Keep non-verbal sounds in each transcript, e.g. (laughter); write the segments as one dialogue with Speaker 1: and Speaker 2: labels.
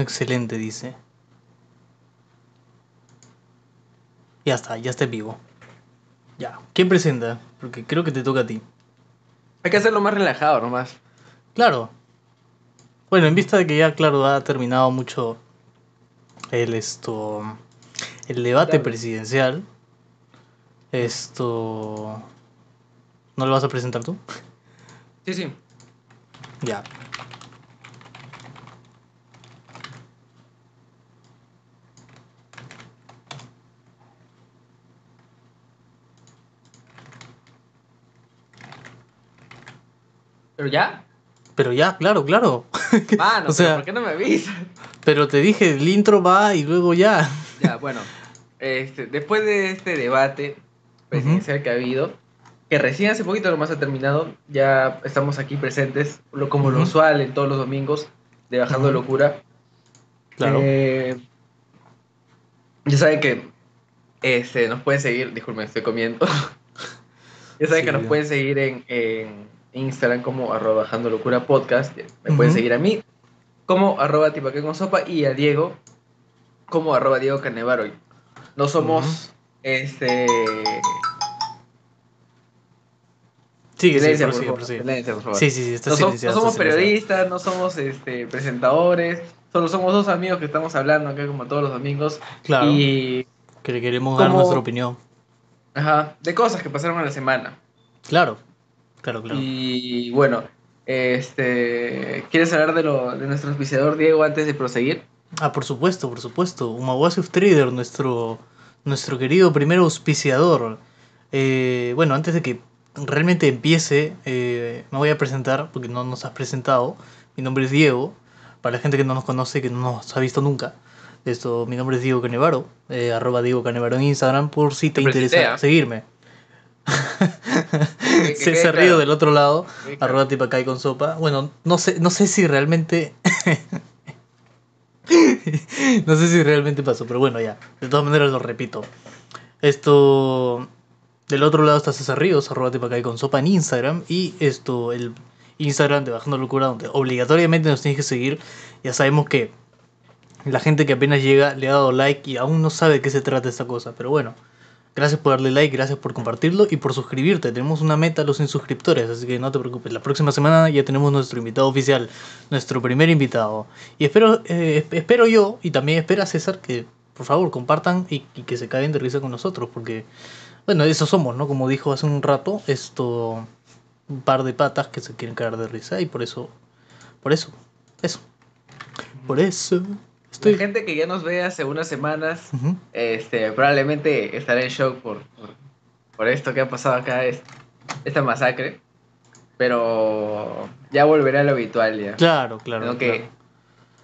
Speaker 1: excelente, dice. Ya está, ya está en vivo. Ya. ¿Quién presenta? Porque creo que te toca a ti.
Speaker 2: Hay que hacerlo más relajado nomás.
Speaker 1: Claro. Bueno, en vista de que ya, claro, ha terminado mucho el esto. el debate
Speaker 2: Claro.
Speaker 1: presidencial. Esto. ¿No lo vas a presentar tú?
Speaker 2: Sí, sí.
Speaker 1: Ya.
Speaker 2: ¿Pero ya?
Speaker 1: Pero ya, claro, claro.
Speaker 2: Mano, (laughs)
Speaker 1: O sea-
Speaker 2: pero ¿por qué no me avisas?
Speaker 1: Pero te dije, el intro va y luego ya.
Speaker 2: Ya, bueno. Este, después de este debate presidencial que ha habido, que recién hace poquito nomás ha terminado, ya estamos aquí presentes, como lo usual en todos los domingos de Bajando. Locura.
Speaker 1: Claro.
Speaker 2: Eh, ya saben que este, nos pueden seguir, disculpen, estoy comiendo. (laughs) ya saben
Speaker 1: Sí,
Speaker 2: que nos
Speaker 1: ya.
Speaker 2: pueden seguir en, en Instagram como arroba bajando locura podcast. Me pueden
Speaker 1: Ujú.
Speaker 2: seguir a mí como arroba tipaque con sopa y a Diego como arroba Diego Canevaro. No somos
Speaker 1: Ujú.
Speaker 2: este
Speaker 1: Sigue, sigue,
Speaker 2: por silencio, por favor.
Speaker 1: Sí, sí, sí, está
Speaker 2: no, som- no somos periodistas, no somos este, presentadores, solo somos dos amigos que estamos hablando acá como todos los domingos.
Speaker 1: Claro.
Speaker 2: Y
Speaker 1: Que le queremos dar
Speaker 2: como-
Speaker 1: nuestra opinión.
Speaker 2: Ajá, de cosas que pasaron en la semana.
Speaker 1: Claro. Claro, claro.
Speaker 2: Y bueno, este, ¿quieres hablar de, lo, de nuestro auspiciador Diego antes de proseguir?
Speaker 1: Ah, por supuesto, por supuesto. Umawasi of Trader, nuestro, nuestro querido primer auspiciador. Eh, bueno, antes de que realmente empiece, eh, me voy a presentar, porque no nos has presentado. Mi nombre es Diego. Para la gente que no nos conoce, que no nos ha visto nunca. Esto, mi nombre es Diego Canevaro, eh, arroba Diego Canevaro en Instagram, por si te
Speaker 2: Te
Speaker 1: interesa seguirme. (laughs) (laughs) se río del otro lado, arroba tipacay con sopa. Bueno, no sé, no sé si realmente. (laughs) no sé si realmente pasó, pero bueno, ya. De todas maneras lo repito. Esto. Del otro lado está César Ríos, arroba tipacay con sopa en Instagram. Y esto, el Instagram de Bajando Locura, donde obligatoriamente nos tienes que seguir. Ya sabemos que la gente que apenas llega le ha dado like y aún no sabe de qué se trata esta cosa. Pero bueno, gracias por darle like, gracias por compartirlo y por suscribirte. Tenemos una meta a los suscriptores, así que no te preocupes. La próxima semana ya tenemos nuestro invitado oficial, nuestro primer invitado. Y espero, eh, esp- espero yo y también espera César que por favor compartan y, y que se caigan de risa con nosotros, porque bueno, eso somos, ¿no? Como dijo hace un rato, esto un par de patas que se quieren caer de risa y por eso, por eso, eso, por eso estoy.
Speaker 2: La gente que ya nos ve hace unas semanas, este, probablemente estará en shock por, por, por esto que ha pasado acá, es- esta masacre. Pero ya volverá a lo habitual ya.
Speaker 1: Claro, claro.
Speaker 2: Sino que
Speaker 1: claro.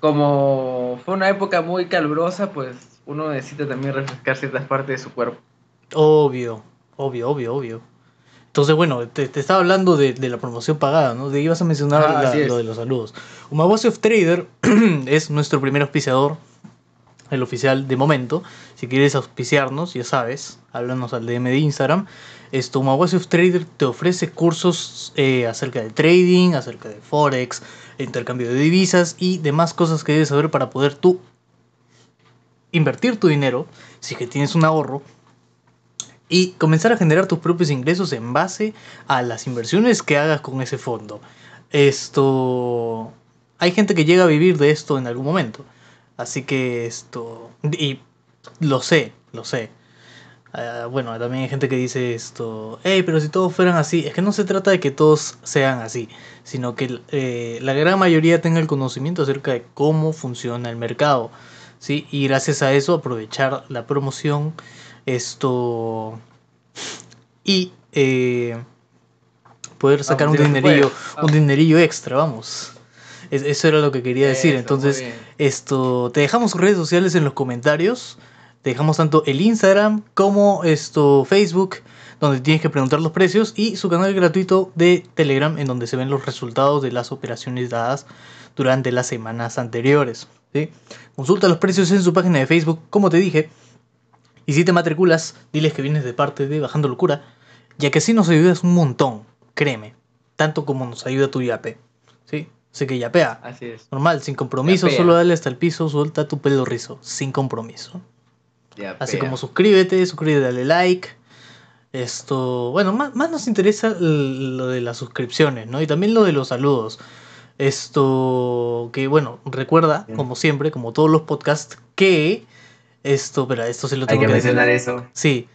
Speaker 2: como fue una época muy calurosa, pues uno necesita también refrescar ciertas partes de su cuerpo.
Speaker 1: Obvio, obvio, obvio, obvio. Entonces, bueno, te, te estaba hablando de, de la promoción pagada, ¿no? De ibas a mencionar
Speaker 2: Ah,
Speaker 1: la- lo de los saludos. Umawasi of Trader (clears throat) es nuestro primer auspiciador, el oficial de momento. Si quieres auspiciarnos, ya sabes, háblanos al DM de Instagram. Esto, Umawasi of Trader te ofrece cursos eh, acerca de trading, acerca de forex, intercambio de divisas y demás cosas que debes saber para poder tú invertir tu dinero, si que tienes un ahorro, y comenzar a generar tus propios ingresos en base a las inversiones que hagas con ese fondo. Esto. Hay gente que llega a vivir de esto en algún momento. Así que esto. Y lo sé, lo sé. Ah, bueno, también hay gente que dice esto. Hey, pero si todos fueran así. Es que no se trata de que todos sean así. Sino que eh, la gran mayoría tenga el conocimiento acerca de cómo funciona el mercado. ¿sí? Y gracias a eso aprovechar la promoción. Esto. Y eh, poder sacar
Speaker 2: Vamos,
Speaker 1: un dinerillo, un
Speaker 2: Vamos.
Speaker 1: dinerillo extra, vamos. Es- eso era lo que quería decir.
Speaker 2: Eso,
Speaker 1: Entonces, esto, te dejamos sus redes sociales en los comentarios. Te dejamos tanto el Instagram como esto Facebook, donde tienes que preguntar los precios, y su canal gratuito de Telegram, en donde se ven los resultados de las operaciones dadas durante las semanas anteriores. ¿sí? Consulta los precios en su página de Facebook, como te dije. Y si te matriculas, diles que vienes de parte de Bajando Locura, ya que así nos ayudas un montón, créeme, tanto como nos ayuda tu IAP. ¿sí? Así que yapea.
Speaker 2: Así es.
Speaker 1: Normal, sin compromiso,
Speaker 2: Yapea.
Speaker 1: solo dale hasta el piso, suelta tu pelo rizo, sin compromiso.
Speaker 2: Ya,
Speaker 1: Así como suscríbete, suscríbete, dale like. Esto, bueno, más, más nos interesa lo de las suscripciones, ¿no? Y también lo de los saludos. Esto, que bueno, recuerda, como siempre, como todos los podcasts, que esto, espera, esto se lo
Speaker 2: Hay
Speaker 1: tengo
Speaker 2: que
Speaker 1: decir.
Speaker 2: mencionar eso.
Speaker 1: Sí.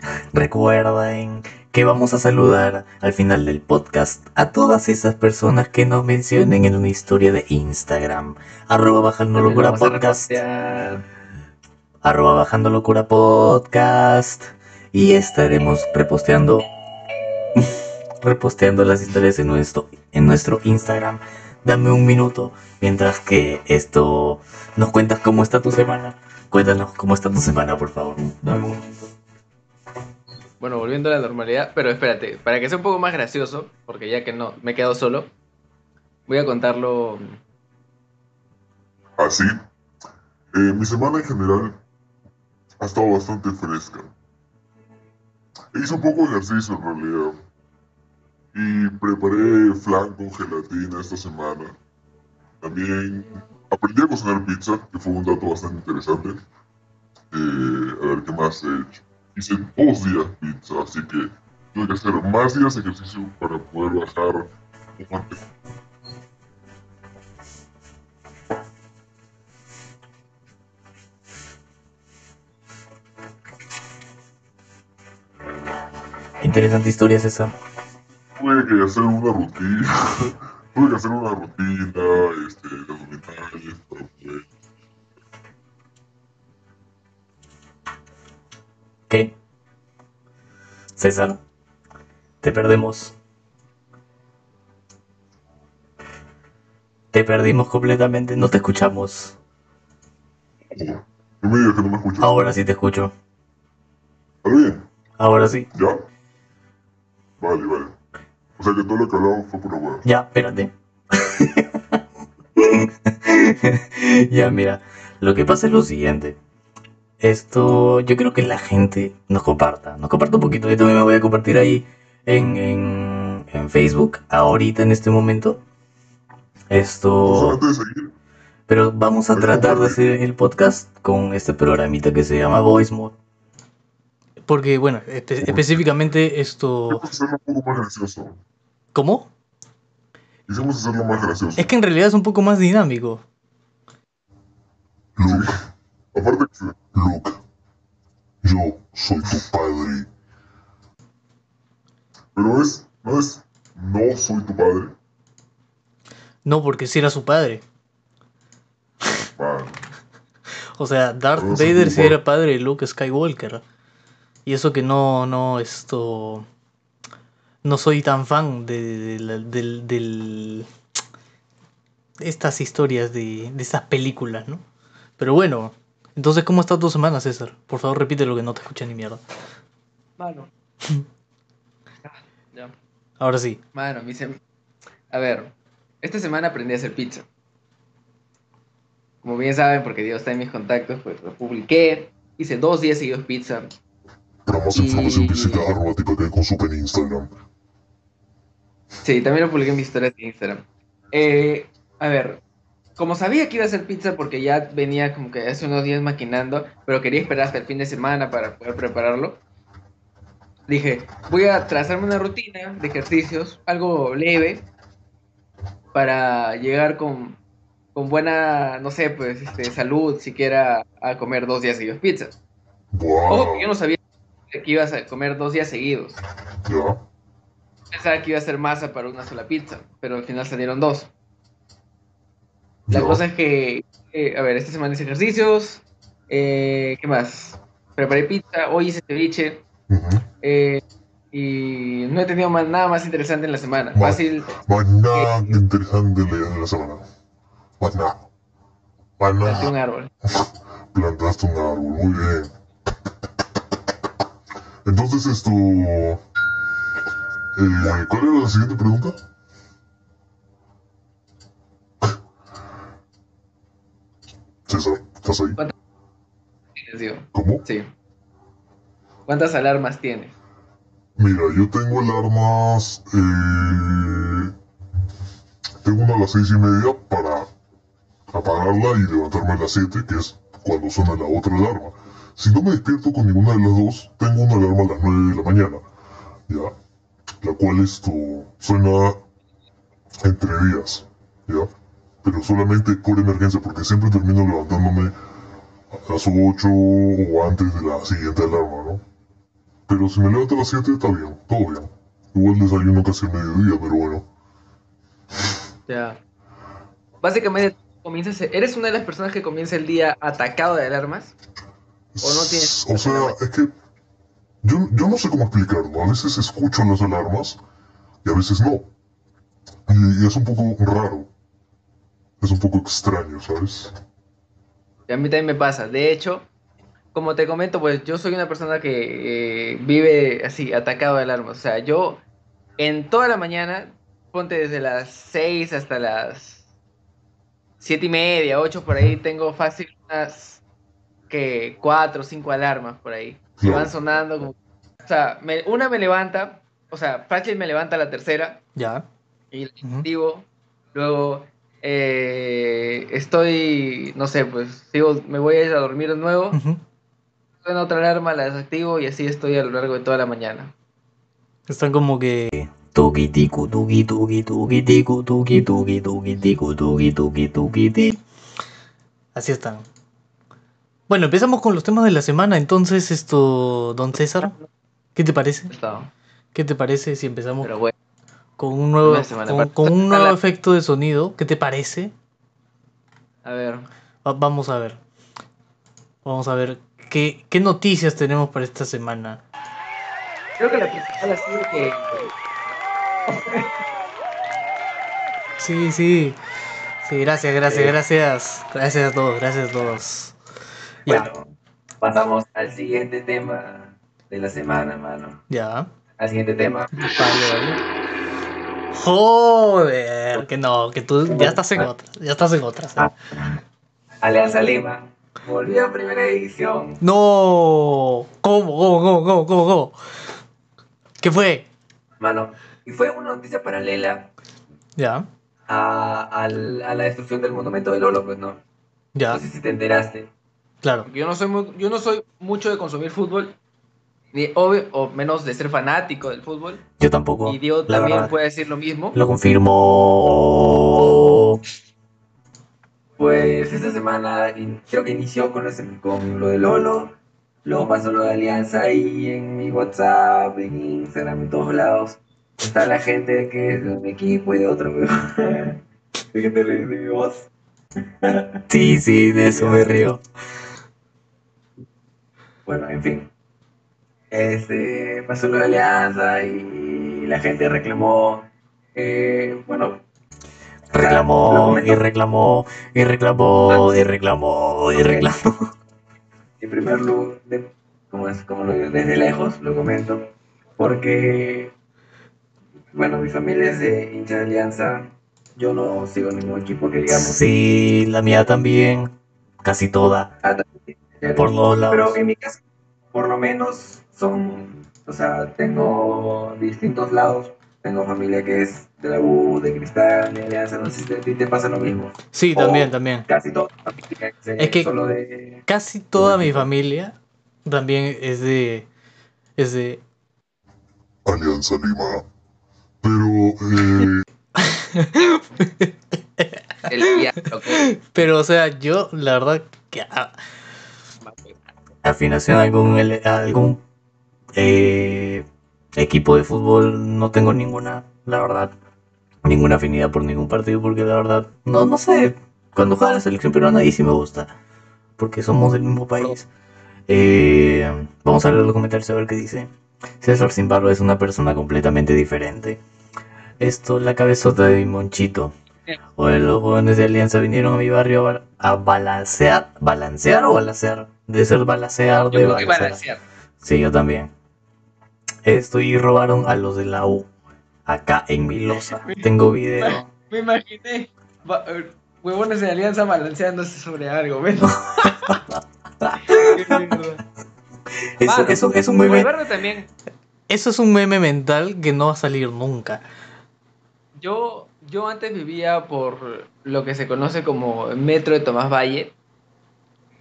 Speaker 1: (laughs) Recuerden que vamos a saludar al final del podcast a todas esas personas que nos mencionen en una historia de Instagram. Arroba bajando locura podcast. Arroba bajando locura podcast. Y estaremos reposteando. (laughs) reposteando las historias en nuestro, en nuestro Instagram. Dame un minuto mientras que esto nos cuentas cómo está tu semana. Cuéntanos cómo está tu semana, por favor.
Speaker 2: Bueno, volviendo a la normalidad, pero espérate, para que sea un poco más gracioso, porque ya que no, me he quedado solo, voy a contarlo.
Speaker 3: Así, eh, mi semana en general ha estado bastante fresca. Hice un poco de ejercicio en realidad. Y preparé flan con gelatina esta semana. También aprendí a cocinar pizza, que fue un dato bastante interesante. Eh, a ver, ¿qué más he hecho? Hice dos días pizza, así que tuve que hacer más días de ejercicio para poder bajar bastante
Speaker 1: Interesante historia esa.
Speaker 3: tuve que hacer una rutina, (laughs) tuve que hacer una rutina, este, de abdominales para poder...
Speaker 1: ¿Qué? César, te perdemos. Te perdimos completamente, no te escuchamos.
Speaker 3: No me digas que no me escuchas.
Speaker 1: Ahora sí te escucho.
Speaker 3: ¿Está bien?
Speaker 1: Ahora sí.
Speaker 3: ¿Ya? Vale, vale. O sea que todo lo que hablamos fue pura hueá.
Speaker 1: Ya, espérate. (laughs) ya, mira. Lo que pasa es lo siguiente. Esto, yo creo que la gente nos comparta. Nos comparta un poquito. Yo también me voy a compartir ahí en, en, en Facebook, ahorita en este momento. Esto.
Speaker 3: antes de seguir,
Speaker 1: Pero vamos a tratar de hacer el podcast con este programita que se llama Voice Mode. Porque, bueno, espe- específicamente esto...
Speaker 3: hacerlo un poco más gracioso.
Speaker 1: ¿Cómo?
Speaker 3: Quisimos hacerlo más gracioso.
Speaker 1: Es que en realidad es un poco más dinámico.
Speaker 3: Luke. Aparte que
Speaker 4: Luke, yo soy tu padre.
Speaker 3: Pero es, no es, no soy tu padre.
Speaker 1: No, porque si era su padre.
Speaker 3: Vale. (laughs)
Speaker 1: O sea, Darth
Speaker 3: sí,
Speaker 1: Vader sí
Speaker 3: papá.
Speaker 1: era padre de Luke Skywalker. Y eso que no, no, esto... No soy tan fan de, de del- de estas historias, de, de estas películas, ¿no? Pero bueno, entonces, ¿cómo está tu semana, César? Por favor, repite lo que no te escuché ni mierda.
Speaker 2: Mano. (laughs) Ah, ya.
Speaker 1: Ahora sí.
Speaker 2: Mano, mi sem- A ver, esta semana aprendí a hacer pizza. Como bien saben, porque Dios está en mis contactos, pues lo publiqué. Hice dos días seguidos pizza.
Speaker 4: Para más
Speaker 2: Y-
Speaker 4: información visita arroba con supe en Instagram.
Speaker 2: Sí, también lo publiqué en mis historias de Instagram. Eh, a ver, como sabía que iba a hacer pizza porque ya venía como que hace unos días maquinando, pero quería esperar hasta el fin de semana para poder prepararlo, dije, voy a trazarme una rutina de ejercicios, algo leve, para llegar con, con buena, no sé, pues, este, salud, siquiera a comer dos días seguidos pizza.
Speaker 4: Wow.
Speaker 2: Ojo que yo no sabía que ibas a comer dos días seguidos.
Speaker 4: Ya.
Speaker 2: Pensaba que iba a ser masa para una sola pizza, pero al final salieron dos. La cosa es que, eh, a ver, esta semana hice ejercicios. eh, ¿Qué más? Preparé pizza, hoy hice ceviche.
Speaker 4: Ujú.
Speaker 2: eh, y no he tenido más, nada más interesante en la semana.
Speaker 4: Vale.
Speaker 2: Fácil.
Speaker 4: Hay nada interesante en la semana. Más nada. Más
Speaker 2: planté un
Speaker 4: nada.
Speaker 2: árbol. (laughs)
Speaker 4: Plantaste un árbol. Muy bien. Entonces esto... Eh, ¿Cuál era la siguiente pregunta? César, ¿estás ahí?
Speaker 2: Digo.
Speaker 4: ¿Cómo?
Speaker 2: Sí. ¿Cuántas alarmas tienes?
Speaker 4: Mira, yo tengo alarmas. Eh, tengo una a las seis y media para apagarla y levantarme a las 7, que es cuando suena la otra alarma. Si no me despierto con ninguna de las dos, tengo una alarma a las 9 de la mañana, ¿ya? La cual esto suena entre días, ¿ya? Pero solamente por emergencia, porque siempre termino levantándome a las 8 o antes de la siguiente alarma, ¿no? Pero si me levanto a las 7 está bien, todo bien. Igual desayuno casi a mediodía, pero bueno.
Speaker 2: Ya. Básicamente, comienzas, ¿eres una de las personas que comienza el día atacado de alarmas? ¿O no tienes-
Speaker 4: O sea, es que yo, yo no sé cómo explicarlo. A veces escucho las alarmas y a veces no. Y, y es un poco raro. Es un poco extraño, ¿sabes?
Speaker 2: Y a mí también me pasa. De hecho, como te comento, pues yo soy una persona que eh, vive así, atacado de alarmas. O sea, yo en toda la mañana, ponte desde las 6 hasta las 7 y media, 8 por ahí, tengo fácil unas que 4 o 5 alarmas por ahí. Que van sonando. como- o sea, me- una me levanta, o sea, fácil me levanta la tercera
Speaker 1: Ya.
Speaker 2: y el
Speaker 1: Ujú.
Speaker 2: activo. Luego eh, estoy, no sé, pues sigo, me voy a ir a dormir de nuevo.
Speaker 1: Ujú.
Speaker 2: Suena otra alarma, la desactivo y así estoy a lo largo de toda la mañana.
Speaker 1: Están como que. Así están. Bueno, empezamos con los temas de la semana. Entonces, esto, don César, ¿qué te parece? ¿Qué te parece si empezamos
Speaker 2: bueno,
Speaker 1: con un nuevo, con, un (laughs) nuevo efecto de sonido? ¿Qué te parece?
Speaker 2: a ver.
Speaker 1: Va- vamos a ver. Vamos a ver qué, qué noticias tenemos para esta semana.
Speaker 2: Creo que la principal ha sido que
Speaker 1: Sí, sí. Sí, gracias, gracias, gracias. Gracias a todos, gracias a todos.
Speaker 5: Bueno, pasamos al siguiente tema de la semana, mano.
Speaker 1: ya.
Speaker 5: Al siguiente tema.
Speaker 1: Vale, (laughs) vale. Joder, que no, que tú ya estás en otras, ya estás en otras. ¿eh?
Speaker 5: Alianza Lima volvió a primera edición.
Speaker 1: No, ¿cómo, cómo, cómo, cómo, cómo, cómo? ¿Qué fue?
Speaker 5: Mano, y fue una noticia paralela
Speaker 1: Ya,
Speaker 5: a, al- a la destrucción del monumento del Olo, pues no.
Speaker 1: ya,
Speaker 5: No sé si te enteraste.
Speaker 1: Claro.
Speaker 2: porque yo no soy muy, yo no soy mucho de consumir fútbol, ni obvio, o menos de ser fanático del fútbol.
Speaker 1: Yo tampoco.
Speaker 2: Y
Speaker 1: la
Speaker 2: también
Speaker 1: verdad.
Speaker 2: puede decir lo mismo.
Speaker 1: Lo confirmo.
Speaker 5: Pues esta semana in- creo que inició con, ese- con lo del Olo. Luego pasó lo de Alianza y en mi WhatsApp, en Instagram, en todos lados. Está la gente que es de un equipo y de otro. pero- Hay (laughs) gente de de mi voz.
Speaker 1: Sí, sí, de eso me río. (laughs)
Speaker 5: Bueno, en fin. Este, pasó lo de Alianza y la gente reclamó. eh, bueno,
Speaker 1: Reclamó, y reclamó, y reclamó, y reclamó, y reclamó. (laughs)
Speaker 5: en primer lugar, como es, como lo desde lejos lo comento, porque, bueno, mi familia es de hincha de Alianza. Yo no sigo ningún equipo que digamos.
Speaker 1: Sí, la mía también. Casi toda.
Speaker 5: Ah, también.
Speaker 1: Por los lados.
Speaker 5: Pero en mi caso, por lo menos son, o sea, tengo distintos lados. Tengo familia que es de la U, de Cristal, de Alianza, no sé si a ti te pasa lo mismo.
Speaker 1: Sí, también, también.
Speaker 5: Casi toda familia es,
Speaker 1: que-
Speaker 5: solo de...
Speaker 1: Casi toda mi familia también es de. Es de.
Speaker 4: Alianza Lima. Pero, eh, (laughs)
Speaker 2: El día,
Speaker 1: Pero, o sea, yo, la verdad, que. Afinación a algún, algún eh, equipo de fútbol no tengo ninguna, la verdad. Ninguna afinidad por ningún partido, porque la verdad, no, no sé. Cuando juega la selección peruana ahí sí me gusta, porque somos del mismo país. Eh, vamos a leer los comentarios a ver qué dice. César sin barba es una persona completamente diferente. Esto, la cabezota de mi monchito. Oye, los jóvenes de Alianza vinieron a mi barrio a, balancear. ¿Balancear o balancear? De ser balancear, de balancear. Sí, yo también. Esto y robaron a los de la U. Acá en mi losa. Tengo video.
Speaker 2: Me imaginé eh, huevones de alianza balanceándose sobre algo, mierda. (laughs)
Speaker 1: Eso, eso es un meme.
Speaker 2: También.
Speaker 1: Eso es un meme mental que no va a salir nunca.
Speaker 2: Yo, yo antes vivía por lo que se conoce como Metro de Tomás Valle,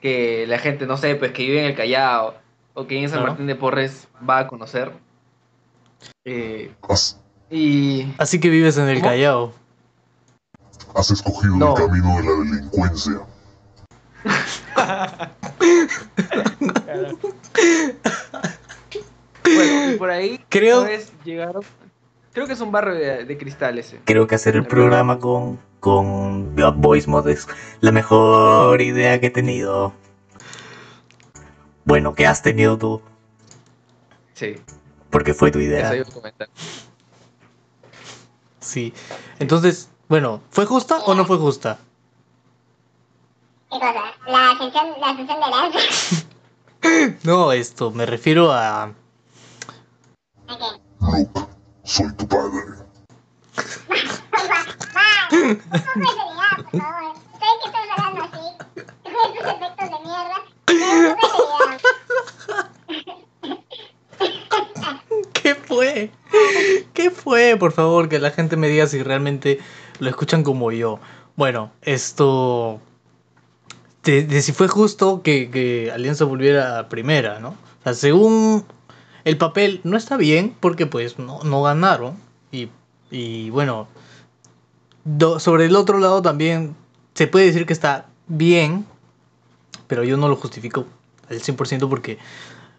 Speaker 2: que la gente, no sé, pues que vive en el Callao o que en San
Speaker 1: Claro.
Speaker 2: Martín de Porres va a conocer. Eh, y
Speaker 1: Así que vives en el
Speaker 2: ¿Cómo?
Speaker 1: Callao.
Speaker 4: has escogido
Speaker 2: No.
Speaker 4: el camino de la delincuencia. (laughs)
Speaker 2: bueno, y por ahí
Speaker 1: Creo-
Speaker 2: llegaron. Creo que es un barrio de, de cristal ese.
Speaker 1: Creo que hacer el programa con, con Voice Mod es la mejor idea que he tenido. Bueno, que has tenido tú,
Speaker 2: Sí,
Speaker 1: porque fue tu
Speaker 2: eso
Speaker 1: idea.
Speaker 2: iba a comentar.
Speaker 1: Sí. Entonces, bueno, ¿fue justa o no fue justa?
Speaker 6: ¿Qué cosa? La ascensión, la ascensión de Lanza. (laughs)
Speaker 1: No, esto, me refiero a...
Speaker 6: ¿A qué?
Speaker 4: Soy tu padre.
Speaker 1: ¿Qué fue? ¿Qué fue? Por favor, que la gente me diga si realmente lo escuchan como yo. Bueno, esto... De, de si fue justo que, que Alianza volviera a primera, ¿no? O sea, según el papel no está bien porque pues no, no ganaron. Y, y bueno, sobre el otro lado también se puede decir que está bien, pero yo no lo justifico al 100% porque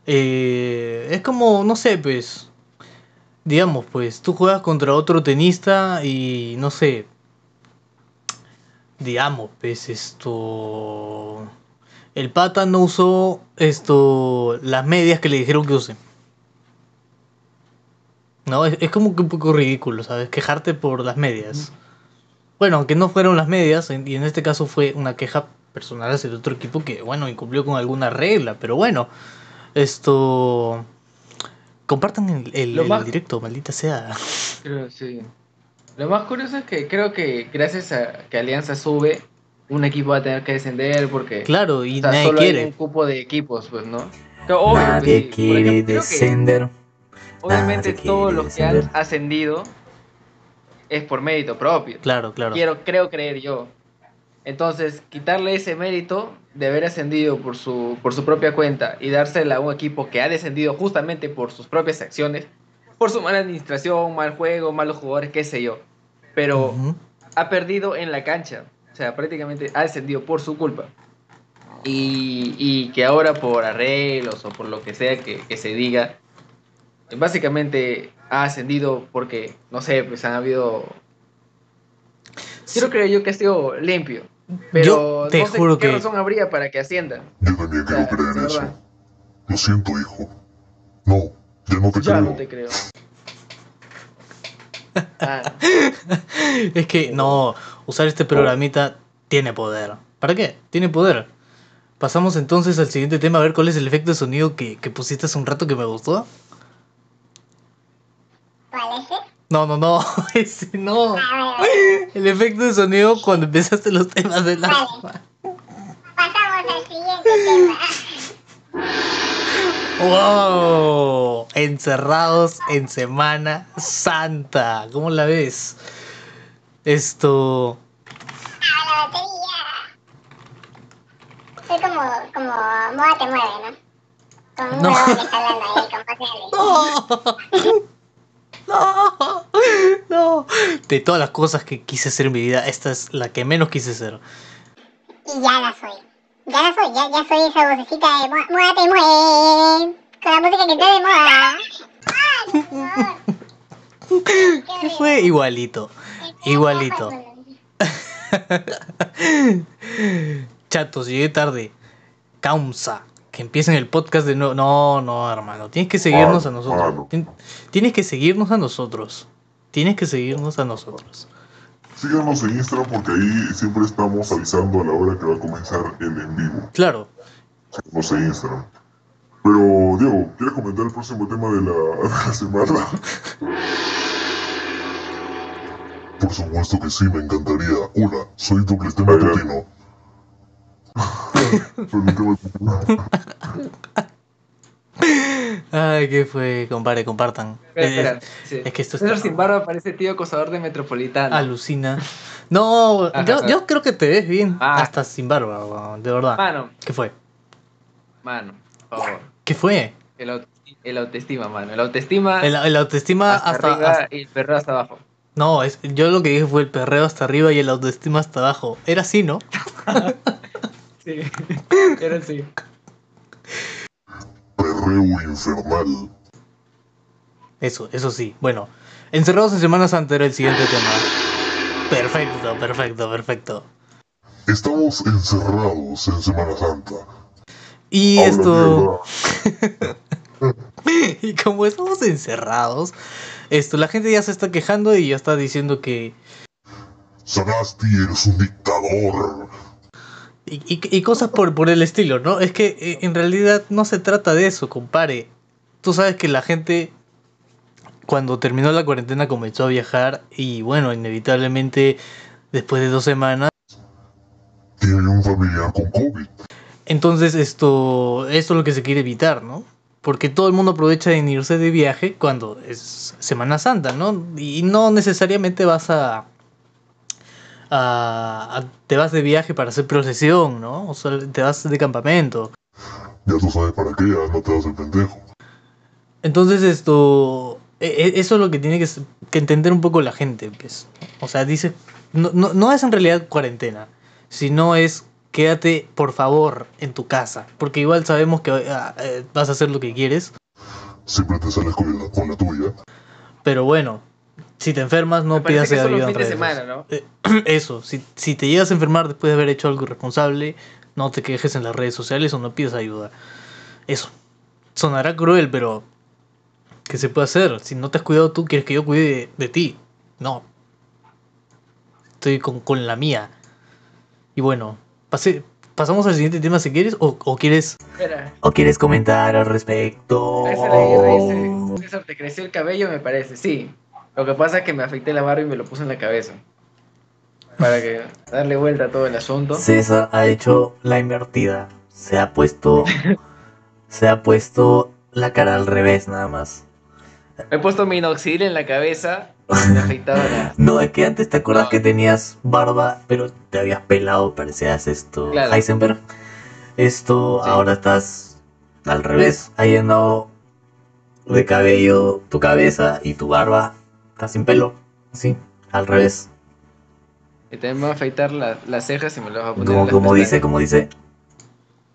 Speaker 1: eh, es como, no sé, pues, digamos, pues tú juegas contra otro tenista y no sé, digamos, pues esto, el pata no usó esto, las medias que le dijeron que use. No, es, es como que un poco ridículo, ¿sabes? Quejarte por las medias. Bueno, aunque no fueron las medias, en- y en este caso fue una queja personal hacia el otro equipo que, bueno, incumplió con alguna regla, pero bueno, esto... Compartan el, el-
Speaker 2: Lo
Speaker 1: el
Speaker 2: más-
Speaker 1: directo, maldita sea.
Speaker 2: Creo, sí. Lo más curioso es que creo que gracias a que Alianza sube, un equipo va a tener que descender porque
Speaker 1: Claro, y
Speaker 2: o sea,
Speaker 1: nadie
Speaker 2: solo hay un
Speaker 1: quiere.
Speaker 2: cupo de equipos, pues, ¿no? Que obvio,
Speaker 1: Nadie quiere
Speaker 2: ejemplo, creo que
Speaker 1: descender.
Speaker 2: Obviamente todos los que han ascendido es por mérito propio.
Speaker 1: Claro, claro.
Speaker 2: Quiero, creo creer yo. Entonces, quitarle ese mérito de haber ascendido por su, por su propia cuenta y dársela a un equipo que ha descendido justamente por sus propias acciones, por su mala administración, mal juego, malos jugadores, qué sé yo. Pero ha perdido en la cancha. O sea, prácticamente ha descendido por su culpa. Y, y que ahora por arreglos o por lo que sea que, que se diga, básicamente ha ascendido porque, no sé, pues han habido... Quiero creer yo que ha sido limpio. Pero
Speaker 1: Yo te
Speaker 2: no sé
Speaker 1: juro
Speaker 2: qué
Speaker 1: que-
Speaker 2: razón habría para que ascienda.
Speaker 4: Yo también
Speaker 2: O sea,
Speaker 4: quiero creer eso.
Speaker 2: verdad,
Speaker 4: Lo siento, hijo. No, ya no te
Speaker 2: Ya
Speaker 4: creo.
Speaker 2: no te creo. (laughs) Ah,
Speaker 1: Es que no, usar este programita tiene poder. ¿Para qué? Tiene poder. Pasamos entonces al siguiente tema a ver cuál es el efecto de sonido que, que pusiste hace un rato que me gustó.
Speaker 6: ¿Cuál es ese?
Speaker 1: No, no, no, (laughs) ese no.
Speaker 6: Ah.
Speaker 1: El efecto de sonido cuando empezaste los temas del
Speaker 6: Vale.
Speaker 1: alma.
Speaker 6: Pasamos al siguiente tema.
Speaker 1: ¡Wow! Encerrados en Semana Santa. ¿Cómo la ves? Esto.
Speaker 6: A la batería. Soy como, como moda te mueve, ¿no? Con un
Speaker 1: No.
Speaker 6: huevón que está hablando ahí, con de (laughs)
Speaker 1: ¡No! (laughs) ¡No! ¡No! De todas las cosas que quise hacer en mi vida, esta es la que menos quise hacer.
Speaker 6: Y ya la soy. Ya la soy, ya, ya soy esa vocecita de moda, moda te mueve. Con la música que está de moda. (laughs)
Speaker 1: ¿Qué fue? Igualito. Igualito. (laughs) Chatos, llegué tarde. Causa. Que empiecen el podcast de nuevo. No, no, hermano. Tienes que seguirnos a nosotros. Tien- Tienes que seguirnos a nosotros. Tienes que seguirnos a nosotros.
Speaker 3: Síganos en Instagram porque ahí siempre estamos avisando a la hora que va a comenzar el en vivo.
Speaker 1: Claro.
Speaker 3: Síganos en Instagram. Pero, Diego, ¿quieres comentar el próximo tema de la, (laughs) de la semana?
Speaker 4: Por supuesto que sí, me encantaría. Hola, soy tu Cristina
Speaker 3: Hola.
Speaker 4: Tutino.
Speaker 3: Pero
Speaker 1: Ay, ¿qué fue? Compare, compartan.
Speaker 2: Espera,
Speaker 1: Es-
Speaker 2: espera, sí.
Speaker 1: es que esto
Speaker 2: César
Speaker 1: está-
Speaker 2: sin barba parece tío acosador de Metropolitano.
Speaker 1: Alucina. No,
Speaker 2: Ajá,
Speaker 1: yo,
Speaker 2: ajá.
Speaker 1: yo creo que te ves bien.
Speaker 2: Ah.
Speaker 1: Hasta sin barba, de verdad.
Speaker 2: Mano,
Speaker 1: ¿Qué fue?
Speaker 2: mano, por favor.
Speaker 1: ¿Qué fue?
Speaker 2: El, auto- el autoestima, mano. El autoestima
Speaker 1: El, el autoestima
Speaker 2: hasta,
Speaker 1: hasta,
Speaker 2: arriba
Speaker 1: hasta-
Speaker 2: y el perro hasta abajo.
Speaker 1: No, es, yo lo que dije fue el perreo hasta arriba y el autoestima hasta abajo. Era así, ¿no? (laughs)
Speaker 2: Sí, (laughs) era así.
Speaker 4: Perreo infernal.
Speaker 1: Eso, eso sí. Bueno, encerrados en Semana Santa era el siguiente tema. Perfecto, perfecto, perfecto.
Speaker 4: Estamos encerrados en Semana Santa.
Speaker 1: Y
Speaker 3: Habla
Speaker 1: esto, (laughs) y como estamos encerrados, esto, la gente ya se está quejando y ya está diciendo que
Speaker 4: Sagasti, eres un dictador.
Speaker 1: Y, y- y cosas por, por el estilo, ¿no? Es que eh, en realidad no se trata de eso, compare. Tú sabes que la gente cuando terminó la cuarentena comenzó a viajar y bueno, inevitablemente después de dos semanas.
Speaker 4: Tiene un familiar con COVID.
Speaker 1: Entonces esto, esto es lo que se quiere evitar, ¿no? Porque todo el mundo aprovecha de irse de viaje cuando es Semana Santa, ¿no? Y no necesariamente vas a... a- a- te vas de viaje para hacer procesión, ¿no? O sea, te vas de campamento.
Speaker 4: Ya tú sabes para qué, ya no te das el pendejo.
Speaker 1: Entonces esto, e- e- eso es lo que tiene que, entender un poco la gente, pues. O sea, dice, no, no, no es en realidad cuarentena, sino es quédate por favor en tu casa, porque igual sabemos que ah, eh, vas a hacer lo que quieres,
Speaker 4: Siempre te sales con la, con la tuya.
Speaker 1: pero bueno, si te enfermas no pidas
Speaker 2: solo
Speaker 1: ayuda
Speaker 2: un
Speaker 1: en
Speaker 2: fin de
Speaker 1: redes
Speaker 2: semana, ¿no?
Speaker 1: Eh, (clears throat) Eso, si, si te llegas a enfermar después de haber hecho algo irresponsable, no te quejes en las redes sociales o no pidas ayuda. Eso. Sonará cruel, pero ¿qué se puede hacer? Si no te has cuidado tú, quieres que yo cuide de, de ti. No. Estoy con, con la mía. Y bueno, pase, pasamos al siguiente tema si quieres o, o quieres
Speaker 2: Espera.
Speaker 1: o quieres comentar al respecto.
Speaker 2: César César, te creció el cabello, me parece. Sí. Lo que pasa es que me afeité la barba y me lo puse en la cabeza. Para que darle vuelta a todo el asunto.
Speaker 1: César ha hecho la invertida. Se ha puesto. (laughs) se ha puesto la cara al revés, nada más.
Speaker 2: Me he puesto minoxidil en la cabeza y me he afeitado la... (laughs)
Speaker 1: No, es que antes te acuerdas
Speaker 2: No.
Speaker 1: que tenías barba, pero te habías pelado, parecías esto.
Speaker 2: Claro.
Speaker 1: Heisenberg. Esto,
Speaker 2: Sí.
Speaker 1: ahora estás al revés. Ha llenado de cabello tu cabeza y tu barba está sin pelo. Sí, al revés.
Speaker 2: Y también me voy a afeitar la- las cejas y me las voy a poner
Speaker 1: Como,
Speaker 2: las
Speaker 1: como dice, como dice.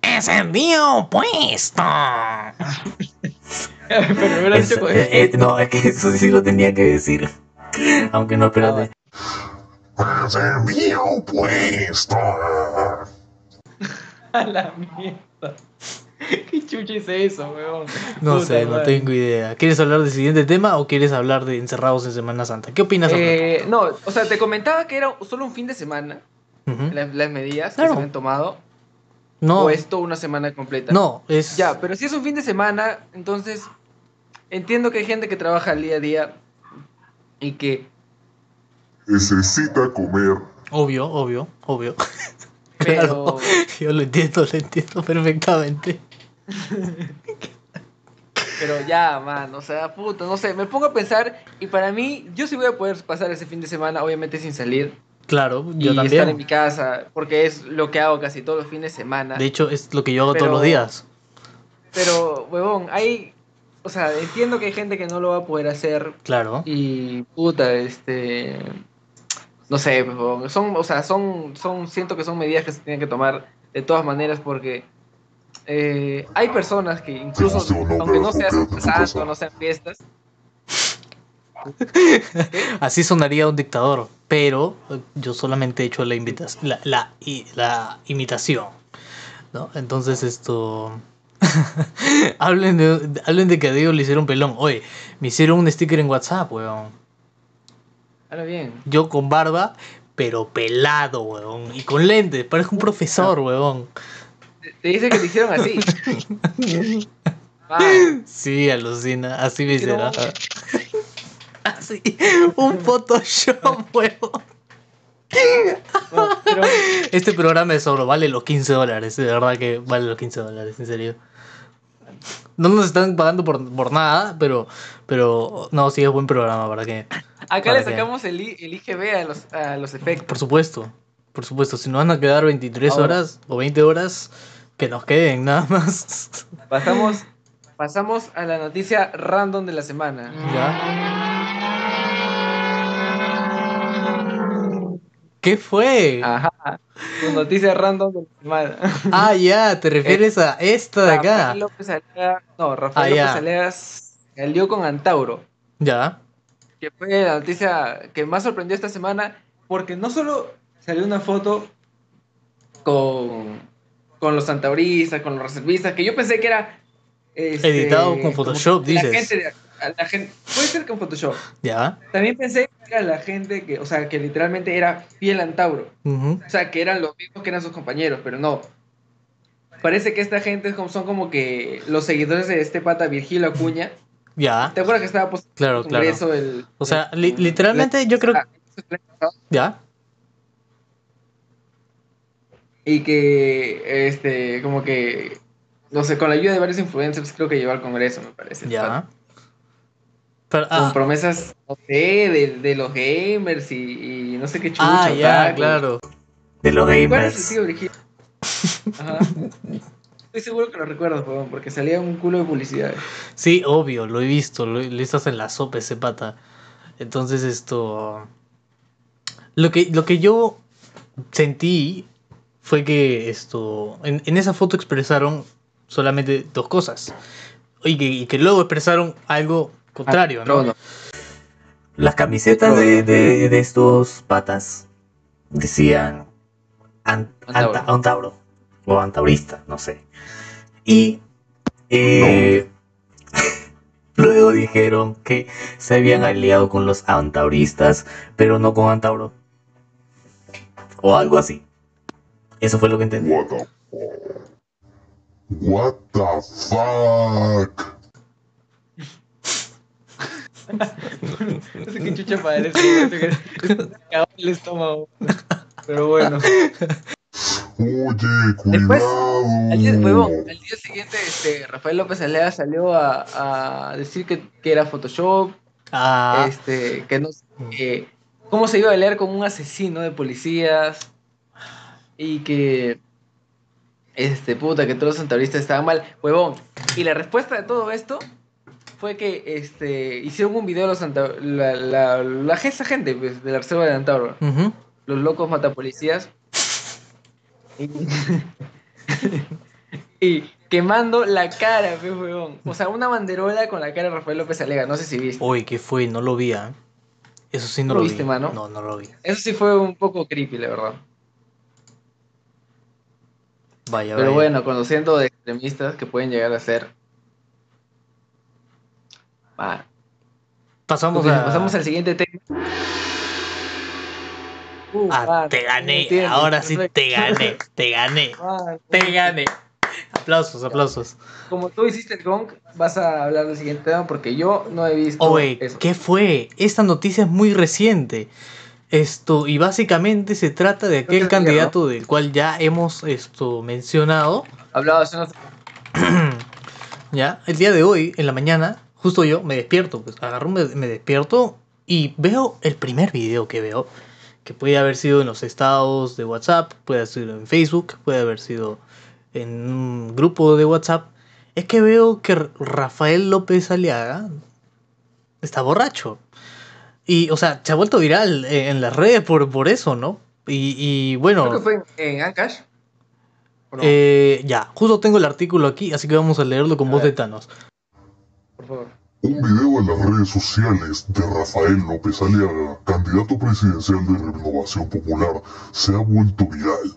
Speaker 1: ¡Encendido puesto! (laughs)
Speaker 2: Pero me hubiera
Speaker 1: Es-
Speaker 2: dicho con
Speaker 1: eh, eh, no, es que eso sí lo tenía que decir. Aunque no, espérate.
Speaker 4: ¡Encendido puesto! (laughs)
Speaker 2: A la mierda. (laughs) ¿Qué chucha es eso, weón?
Speaker 1: No
Speaker 2: Puta
Speaker 1: sé, no
Speaker 2: madre.
Speaker 1: tengo idea. ¿Quieres hablar del siguiente tema o quieres hablar de encerrados en Semana Santa? ¿Qué opinas
Speaker 2: Eh, no, o sea, te comentaba que era solo un fin de semana las, las medidas
Speaker 1: Claro.
Speaker 2: que se han tomado.
Speaker 1: No,
Speaker 2: O es toda una semana completa.
Speaker 1: no, es.
Speaker 2: Ya, pero si es un fin de semana, entonces entiendo que hay gente que trabaja al día a día y que,
Speaker 3: Necesita comer.
Speaker 1: Obvio, obvio, obvio. (laughs)
Speaker 2: pero,
Speaker 1: Claro, yo lo entiendo, lo entiendo perfectamente.
Speaker 2: Pero ya, man, o sea, puta, no sé, me pongo a pensar y para mí, yo sí voy a poder pasar ese fin de semana, obviamente sin salir
Speaker 1: Claro,
Speaker 2: y
Speaker 1: yo
Speaker 2: estar en
Speaker 1: también.
Speaker 2: mi casa, porque es lo que hago casi todos los fines de semana.
Speaker 1: De hecho, es lo que yo hago
Speaker 2: Pero-
Speaker 1: todos los días.
Speaker 2: Pero, huevón, hay, o sea, entiendo que hay gente que no lo va a poder hacer
Speaker 1: Claro.
Speaker 2: Y puta, este. No sé, son, o sea, son, son, siento que son medidas que se tienen que tomar de todas maneras porque eh, hay personas que incluso,
Speaker 4: no,
Speaker 2: aunque no sean
Speaker 4: quédate en tu
Speaker 2: santo,
Speaker 4: casa.
Speaker 2: no sean fiestas, (laughs)
Speaker 1: Así sonaría un dictador, pero yo solamente he hecho la, invita- la, la, i- la imitación. ¿no? Entonces esto... (laughs) hablen, de, hablen de que a Diego le hicieron pelón. Oye, me hicieron un sticker en WhatsApp, weón.
Speaker 2: ahora bien,
Speaker 1: Yo con barba, pero pelado, weón. Y con lentes, parezco un profesor, weón.
Speaker 2: Te, dice que te hicieron así. (laughs) Ah,
Speaker 1: Sí, alucina, así me hicieron. (laughs) Así, un Photoshop,
Speaker 2: no, pero,
Speaker 1: Este programa de solo vale los 15 dólares, de verdad que vale los 15 dólares, en serio. No nos están pagando por, por nada, pero, pero no, sí es buen programa, ¿para qué?
Speaker 2: Acá
Speaker 1: ¿Para
Speaker 2: le
Speaker 1: qué?
Speaker 2: sacamos el, el IGB a los, a los efectos.
Speaker 1: Por supuesto, por supuesto. Si nos van a quedar 23
Speaker 2: Ahora.
Speaker 1: horas o 20 horas, que nos queden nada más.
Speaker 2: Pasamos, pasamos a la noticia random de la semana.
Speaker 1: ¿Ya? ¿Qué fue?
Speaker 2: Ajá. Tu noticia random de la semana.
Speaker 1: Ah, ya, te refieres a esta de acá.
Speaker 2: Rafael López Alea, no, Rafael
Speaker 1: Ah,
Speaker 2: López. Alea salió con Antauro.
Speaker 1: Ya.
Speaker 2: que fue la noticia que más sorprendió esta semana, porque no solo salió una foto con, con los santauristas, con los reservistas, que yo pensé que era... este,
Speaker 1: Editado con Photoshop,
Speaker 2: que la
Speaker 1: dices.
Speaker 2: gente la gente, puede ser con Photoshop.
Speaker 1: Ya.
Speaker 2: También pensé que era la gente que, o sea, que literalmente era fiel Antauro. O sea, que eran los mismos que eran sus compañeros, pero no. Parece que esta gente es como- son como que los seguidores de este pata Virgilio Acuña.
Speaker 1: Ya.
Speaker 2: ¿Te acuerdas que estaba pues,
Speaker 1: Claro,
Speaker 2: el Congreso el...
Speaker 1: O sea,
Speaker 2: el-
Speaker 1: li- literalmente yo creo-
Speaker 2: Ah,
Speaker 1: Ya.
Speaker 2: Y que, este, como que, no sé, con la ayuda de varios influencers creo que llegó al Congreso, me parece.
Speaker 1: Ya. Pero,
Speaker 2: Con
Speaker 1: ah,
Speaker 2: promesas, no sé, de, de los gamers y, y no sé qué chucho.
Speaker 1: ah, ya, claro.
Speaker 7: De los
Speaker 2: ¿Cuál es el
Speaker 7: gamers.
Speaker 2: tío? Ajá. Estoy seguro que lo recuerdo, weón, porque salía un culo de publicidad.
Speaker 1: Sí, obvio, lo he visto, lo, lo estás en la sopa ese pata. Entonces esto... Lo que, lo que yo sentí fue que esto... En, en esa foto expresaron solamente dos cosas. Y que, y que luego expresaron algo contrario,
Speaker 2: Ah,
Speaker 1: ¿no?
Speaker 2: no.
Speaker 7: Las camisetas de, de, de estos patas decían an-
Speaker 2: Antauro.
Speaker 7: anta- Antauro o antaurista, no sé. Y eh, (laughs) luego dijeron que se habían aliado con los antauristas, pero no con Antauro. O algo así. Eso fue lo que entendí.
Speaker 3: What the fuck? What the fuck? (laughs)
Speaker 2: No sé qué chucha para eso, el estómago. Pero bueno.
Speaker 3: Oye,
Speaker 2: Después,
Speaker 3: cuidado.
Speaker 2: Al día, huevón, al día siguiente, este, Rafael López Alea salió a, a decir que, que era Photoshop,
Speaker 1: Ah,
Speaker 2: este, que no sé, que cómo se iba a pelear con un asesino de policías y que este puta que todos los centauristas estaban mal, huevón. Y la respuesta de todo esto fue que este hicieron un video los Santa- la, la, la, esa gente pues, de la reserva de Antauro, los locos matapolicías. Y, (laughs) y quemando la cara, pues, huevón. O sea, una banderola con la cara de Rafael López Alega, no sé si viste.
Speaker 1: Uy, ¿qué fue? No lo vi, ¿ah? Eso sí no
Speaker 2: ¿Lo
Speaker 1: lo,
Speaker 2: viste,
Speaker 1: vi.
Speaker 2: mano?
Speaker 1: No, no lo vi.
Speaker 2: Eso sí fue un poco creepy, la verdad.
Speaker 1: Vaya,
Speaker 2: Pero
Speaker 1: vaya.
Speaker 2: bueno, conociendo de extremistas que pueden llegar a ser. Ah,
Speaker 1: Pasamos a...
Speaker 2: pasamos al siguiente tema. Uh,
Speaker 1: Ah, te gané,
Speaker 2: entiendo,
Speaker 1: ahora sí
Speaker 2: perfecto.
Speaker 1: te gané, (laughs) te gané, te gané. Aplausos, aplausos.
Speaker 2: Como tú hiciste el gong, vas a hablar del siguiente tema porque yo no he visto
Speaker 1: Oye,
Speaker 2: eso.
Speaker 1: ¿qué fue? Esta noticia es muy reciente. Esto, y básicamente se trata de aquel candidato del cual ya hemos esto mencionado.
Speaker 2: Hablaba hace unos (clears throat)
Speaker 1: Ya, el día de hoy, en la mañana, justo yo me despierto, pues agarro, me, me despierto y veo el primer video que veo, que puede haber sido en los estados de WhatsApp, puede haber sido en Facebook, puede haber sido en un grupo de WhatsApp, es que veo que Rafael López Aliaga está borracho. Y, o sea, se ha vuelto viral eh, en las redes por, por eso, ¿no? Y, y bueno...
Speaker 2: Creo que fue en, en Ancash. ¿O no?
Speaker 1: Eh, ya, justo tengo el artículo aquí, así que vamos a leerlo con
Speaker 2: A
Speaker 1: voz
Speaker 2: ver.
Speaker 1: de Thanos.
Speaker 2: Por favor.
Speaker 3: Un video en las redes sociales de Rafael López Aliaga, candidato presidencial de Renovación Popular, se ha vuelto viral.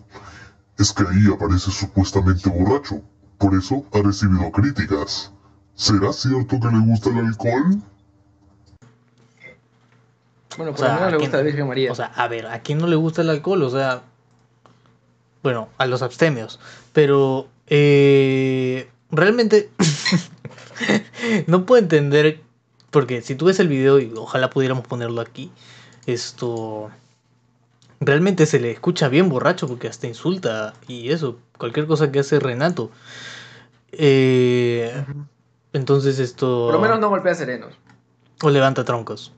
Speaker 3: Es que ahí aparece supuestamente borracho, por eso ha recibido críticas. ¿Será cierto que le gusta el alcohol?
Speaker 2: Bueno, por
Speaker 1: O sea,
Speaker 2: lo menos le
Speaker 1: ¿a
Speaker 2: gusta
Speaker 1: quién-
Speaker 2: la Virgen María.
Speaker 1: O sea, a ver, ¿a quién no le gusta el alcohol? O sea, bueno, a los abstemios. Pero eh, realmente (laughs) no puedo entender, porque si tú ves el video y ojalá pudiéramos ponerlo aquí, esto realmente se le escucha bien borracho porque hasta insulta y eso, cualquier cosa que hace Renato. Eh, entonces esto...
Speaker 2: Por lo menos no golpea serenos.
Speaker 1: O levanta troncos.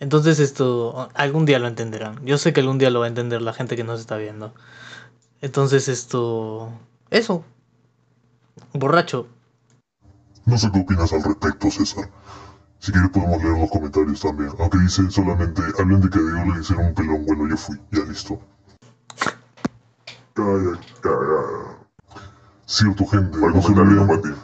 Speaker 1: Entonces esto, algún día lo entenderán. Yo sé que algún día lo va a entender la gente que nos está viendo. Entonces esto, eso. Borracho.
Speaker 4: No sé qué opinas al respecto, César. Si quieres podemos leer los comentarios también. Aunque dice solamente, hablen de que a Diego le hicieron un pelón. Bueno, yo fui. Ya listo.
Speaker 3: Calla, calla.
Speaker 4: Cierto, gente.
Speaker 3: Para
Speaker 4: No se olviden.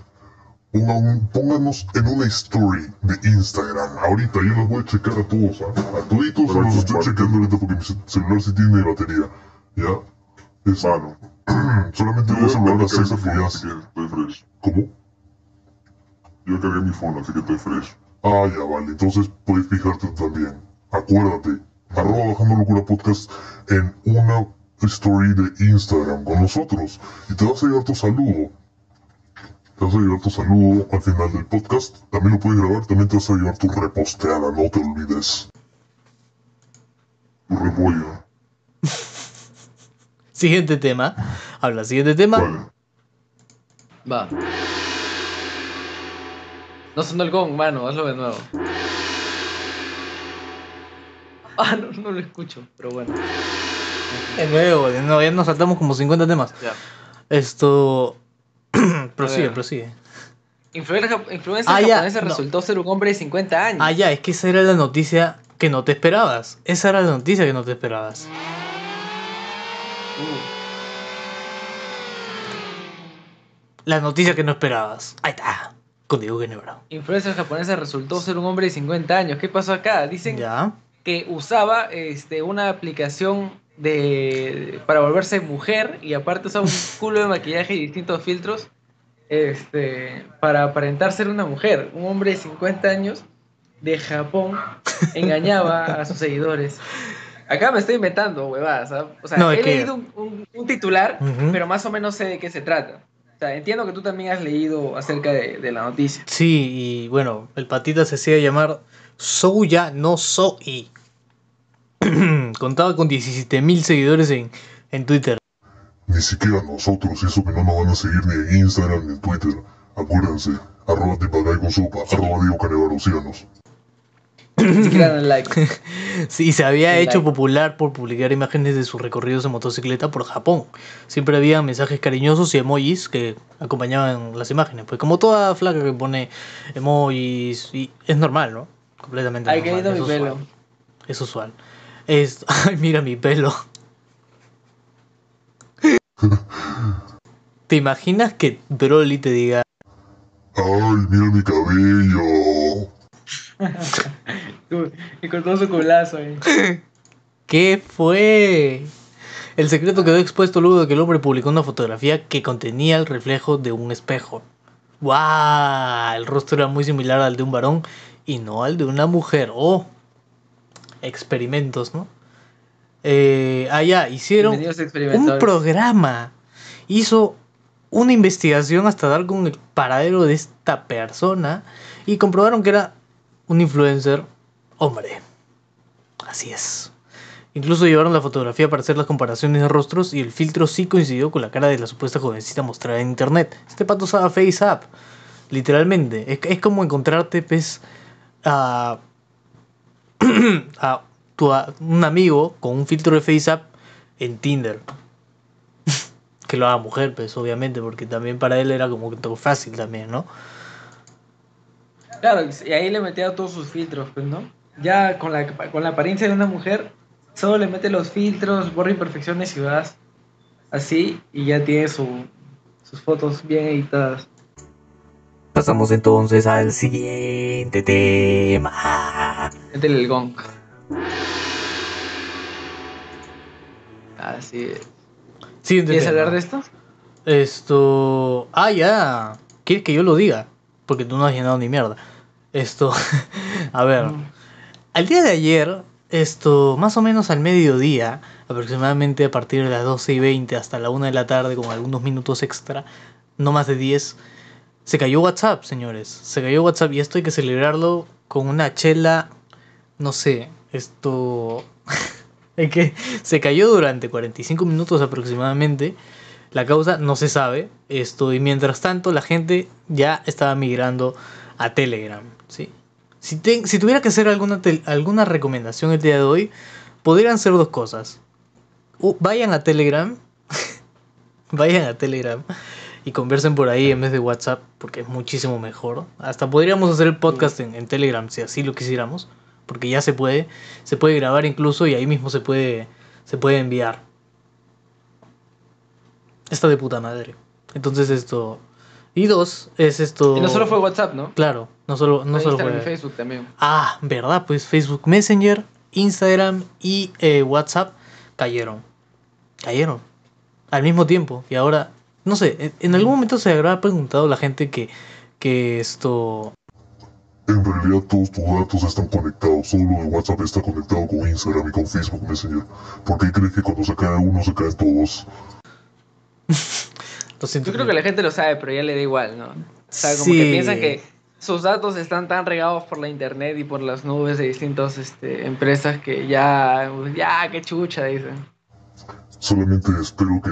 Speaker 4: Pongan- pónganos en una story de Instagram. Ahorita yo los voy a checar a todos. ¿ah? A toditos
Speaker 3: Pero
Speaker 4: los estoy
Speaker 3: comparte.
Speaker 4: chequeando ahorita porque mi ce- celular sí tiene batería. ¿Ya? Es,
Speaker 3: Mano, (clears throat)
Speaker 4: solamente voy a saludar a César que
Speaker 3: estoy fresh.
Speaker 4: ¿Cómo?
Speaker 3: Yo cargué mi phone, así que estoy fresh.
Speaker 4: Ah, ya vale. Entonces puedes fijarte también. Acuérdate. Arroba Bajando Locura Podcast en una story de Instagram con nosotros. Y te vas a llevar tu saludo. Te vas a llevar tu saludo al final del podcast. También lo puedes grabar. También te vas a llevar tu reposteada. No te olvides.
Speaker 3: Tu repollo. (laughs)
Speaker 1: Siguiente tema. Habla, siguiente tema.
Speaker 3: Vale.
Speaker 2: Va. No sonó el gong, mano, hazlo de nuevo. (laughs) Ah, no, no lo escucho, pero bueno.
Speaker 1: De nuevo, de nuevo, ya nos saltamos como 50 temas.
Speaker 2: Ya.
Speaker 1: Esto... (clears throat) prosigue, prosigue.
Speaker 2: Influencer,
Speaker 1: Ah, ya,
Speaker 2: japonesa
Speaker 1: no.
Speaker 2: resultó ser un hombre de 50 años.
Speaker 1: Ah, ya, es que esa era la noticia que no te esperabas. Esa era la noticia que no te esperabas.
Speaker 2: Uh,
Speaker 1: La noticia que no esperabas. Ahí está. Con Diego Genebra.
Speaker 2: influencer japonesa resultó ser un hombre de 50 años. ¿Qué pasó acá? Dicen
Speaker 1: Ya.
Speaker 2: que usaba este, una aplicación de para volverse mujer y aparte usaba un culo de maquillaje y distintos filtros este, para aparentar ser una mujer. Un hombre de 50 años de Japón engañaba a sus seguidores. Acá me estoy inventando, huevadas. ¿ah? O sea,
Speaker 1: No,
Speaker 2: he
Speaker 1: que-
Speaker 2: leído un, un- un titular, pero más o menos sé de qué se trata. O sea, entiendo que tú también has leído acerca de, de la noticia.
Speaker 1: Sí, y bueno, el patita se hacía llamar Souya no Soi. (clears throat) Contaba con 17.000 seguidores en, en Twitter.
Speaker 4: Ni siquiera nosotros. Y eso que no nos van a seguir ni en Instagram ni en Twitter. Acuérdense. Arroba Tipacay con sopa. Arroba Diego
Speaker 2: dan (laughs) like.
Speaker 1: Sí, se había hecho
Speaker 2: like.
Speaker 1: popular por publicar imágenes de sus recorridos en motocicleta por Japón. Siempre había mensajes cariñosos y emojis que acompañaban las imágenes. Pues como toda flaca que pone emojis, y es normal, ¿no? Completamente
Speaker 2: Ay,
Speaker 1: normal.
Speaker 2: qué lindo
Speaker 1: es
Speaker 2: mi
Speaker 1: usual.
Speaker 2: pelo.
Speaker 1: Es usual. Es... (laughs) Ay, mira mi pelo. (laughs) ¿Te imaginas que Broly te diga,
Speaker 4: Ay, mira mi cabello. (laughs)
Speaker 2: Y con todo su culazo ahí.
Speaker 1: ¿qué fue? El secreto quedó expuesto luego de que el hombre publicó una fotografía que contenía el reflejo de un espejo. ¡Wow! El rostro era muy similar al de un varón y no al de una mujer. ¡Oh! Experimentos, ¿no? Eh, ya, hicieron un programa. Hizo una investigación hasta dar con el paradero de esta persona y comprobaron que era un influencer hombre. Así es. Incluso llevaron la fotografía para hacer las comparaciones de rostros y el filtro sí coincidió con la cara de la supuesta jovencita mostrada en internet. Este pato usaba FaceApp, literalmente. Es, es como encontrarte, pues, a, (clears throat) a tu a- un amigo con un filtro de FaceApp en Tinder. (laughs) que lo haga mujer, pues, obviamente, porque también para él era como que todo fácil también, ¿no?
Speaker 2: Claro, y ahí le metía todos sus filtros, pues, ¿no? Ya con la, con la apariencia de una mujer, solo le mete los filtros, borra imperfecciones y vas así, y ya tiene su, sus fotos bien editadas.
Speaker 7: Pasamos entonces al siguiente tema.
Speaker 2: Métele el gong. Así es.
Speaker 1: Siguiente
Speaker 2: ¿Quieres
Speaker 1: tema.
Speaker 2: hablar de esto?
Speaker 1: Esto. Ah, ya. ¿Quieres que yo lo diga? Porque tú no has llenado ni mierda. Esto. (laughs) a ver.
Speaker 2: Mm.
Speaker 1: Al día de ayer, esto, más o menos al mediodía, aproximadamente a partir de las 12 y 20 hasta la 1 de la tarde, con algunos minutos extra, no más de 10, se cayó WhatsApp, señores. Se cayó WhatsApp y esto hay que celebrarlo con una chela, no sé, esto... (laughs) es que se cayó durante 45 minutos aproximadamente. La causa no se sabe. Esto, y mientras tanto, la gente ya estaba migrando a Telegram. ¿sí? Si, si tuviera que hacer alguna, alguna recomendación el día de hoy, podrían ser dos cosas. Vayan a Telegram. (laughs) vayan a Telegram y conversen por ahí en vez de WhatsApp, porque es muchísimo mejor. Hasta podríamos hacer el podcast en, en Telegram si así lo quisiéramos, porque ya se puede. Se puede grabar incluso y ahí mismo se puede, se puede enviar. Está de puta madre. Entonces esto... Y dos, es esto...
Speaker 2: Y no solo fue WhatsApp, ¿no?
Speaker 1: Claro, no solo, no
Speaker 2: Fue
Speaker 1: solo
Speaker 2: Instagram
Speaker 1: fue...
Speaker 2: y Facebook también.
Speaker 1: Ah, ¿verdad? Pues Facebook Messenger, Instagram y eh, WhatsApp cayeron. Cayeron. Al mismo tiempo. Y ahora, no sé, en- en algún momento se habrá preguntado la gente que, que esto...
Speaker 4: En realidad todos tus datos están conectados, solo el WhatsApp está conectado con Instagram y con Facebook Messenger. ¿Por qué crees que cuando se cae uno se caen todos? (laughs)
Speaker 1: Lo siento,
Speaker 2: Yo creo que la gente lo sabe, pero ya le da igual, ¿no? O sea, como
Speaker 1: Sí.
Speaker 2: que piensan que sus datos están tan regados por la internet y por las nubes de distintas este, empresas que ya, ya, qué chucha, dicen.
Speaker 4: Solamente espero que...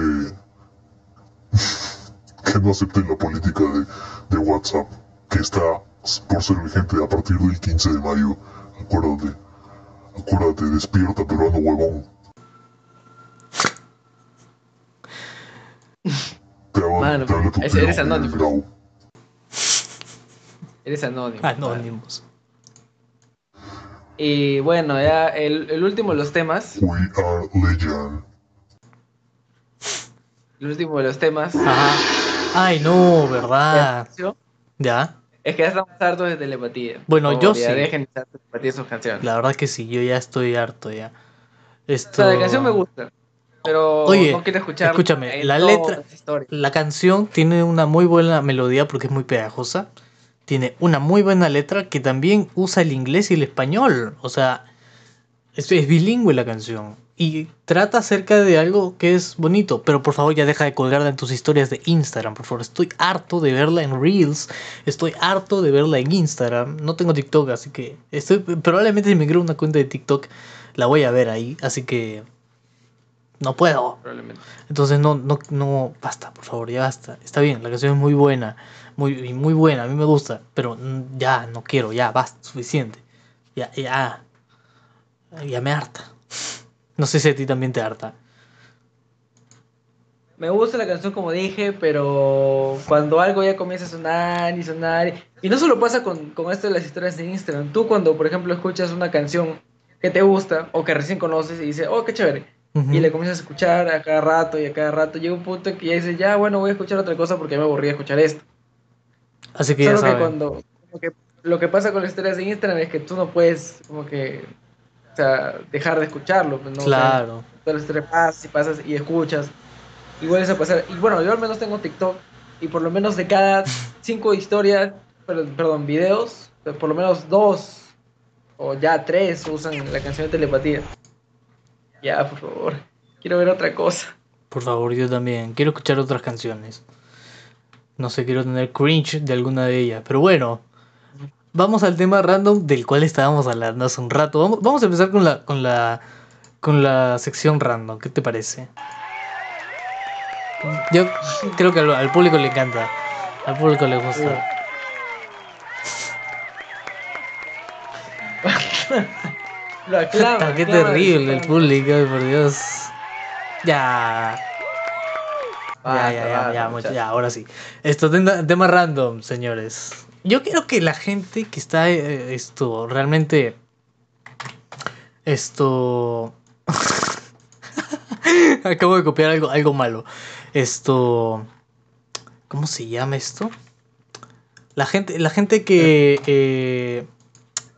Speaker 4: que no acepten la política de, de WhatsApp, que está por ser vigente a partir del 15 de mayo. Acuérdate. Acuérdate, despierta, peruano huevón. Te habla,
Speaker 2: Mano,
Speaker 4: te
Speaker 2: eres- anónimo. Eres anónimo.
Speaker 1: Anónimos.
Speaker 2: Y bueno, ya el, el último de los temas,
Speaker 4: We are legend.
Speaker 2: El último de los temas
Speaker 1: Ajá. Ay, no, ¿verdad? Ya.
Speaker 2: es que ya estamos hartos de telepatía.
Speaker 1: Bueno, yo
Speaker 2: ya
Speaker 1: sí.
Speaker 2: Dejen de telepatía sus canciones.
Speaker 1: La verdad que sí, yo ya estoy harto ya.
Speaker 2: O
Speaker 1: Esto...
Speaker 2: sea, la canción me gusta, pero
Speaker 1: Oye,
Speaker 2: no quiero escuchar
Speaker 1: escúchame, la letra-. La canción tiene una muy buena melodía porque es muy pegajosa. Tiene una muy buena letra que también usa el inglés y el español. O sea, es, es bilingüe la canción. Y trata acerca de algo que es bonito. Pero por favor ya deja de colgarla en tus historias de Instagram. Por favor, estoy harto de verla en Reels. Estoy harto de verla en Instagram. No tengo TikTok, así que... Estoy, probablemente si me creo una cuenta de TikTok la voy a ver ahí. Así que... No puedo.
Speaker 2: Probablemente.
Speaker 1: Entonces no, no, no, basta, por favor, ya basta. Está bien, la canción es muy buena, muy, muy buena, a mí me gusta, pero ya, no quiero, ya, basta, suficiente. Ya, ya, ya me harta. No sé si a ti también te harta.
Speaker 2: Me gusta la canción como dije, pero cuando algo ya comienza a sonar y sonar, y no solo pasa con, con esto de las historias de Instagram, tú cuando por ejemplo escuchas una canción que te gusta o que recién conoces y dices, oh, qué chévere, y le comienzas a escuchar a cada rato y a cada rato, llega un punto en que ya dices, ya bueno, voy a escuchar otra cosa porque ya me aburrí de escuchar esto.
Speaker 1: Así que ya
Speaker 2: Solo que
Speaker 1: saben.
Speaker 2: cuando, como que lo que pasa con las historias de Instagram es que tú no puedes como que, sea, dejar de escucharlo, pues, ¿no? O sea,
Speaker 1: Claro.
Speaker 2: todas las historias pasas y pasas y escuchas y vuelves a pasar. Y bueno, yo al menos tengo TikTok y por lo menos de cada (laughs) cinco historias, perdón, videos, pues, por lo menos dos o ya tres usan la canción de telepatía. Ya, por favor, quiero ver otra cosa.
Speaker 1: Por favor, yo también. Quiero escuchar otras canciones. No sé, quiero tener cringe de alguna de ellas. Pero bueno, vamos al tema random del cual estábamos hablando hace un rato. Vamos, vamos a empezar con la, con la, con la sección random. ¿Qué te parece? Yo creo que al, al público le encanta. Al público le gusta.
Speaker 2: Lo aclama, (laughs)
Speaker 1: qué
Speaker 2: aclama,
Speaker 1: terrible el público, ay, por Dios. Ya. Ya, ya, ya, ya, ya, ahora sí. Esto, tema random, señores. Yo quiero que la gente que está eh, esto realmente. Esto. (laughs) Acabo de copiar algo, algo malo. Esto. ¿Cómo se llama esto? La gente, la gente que. eh,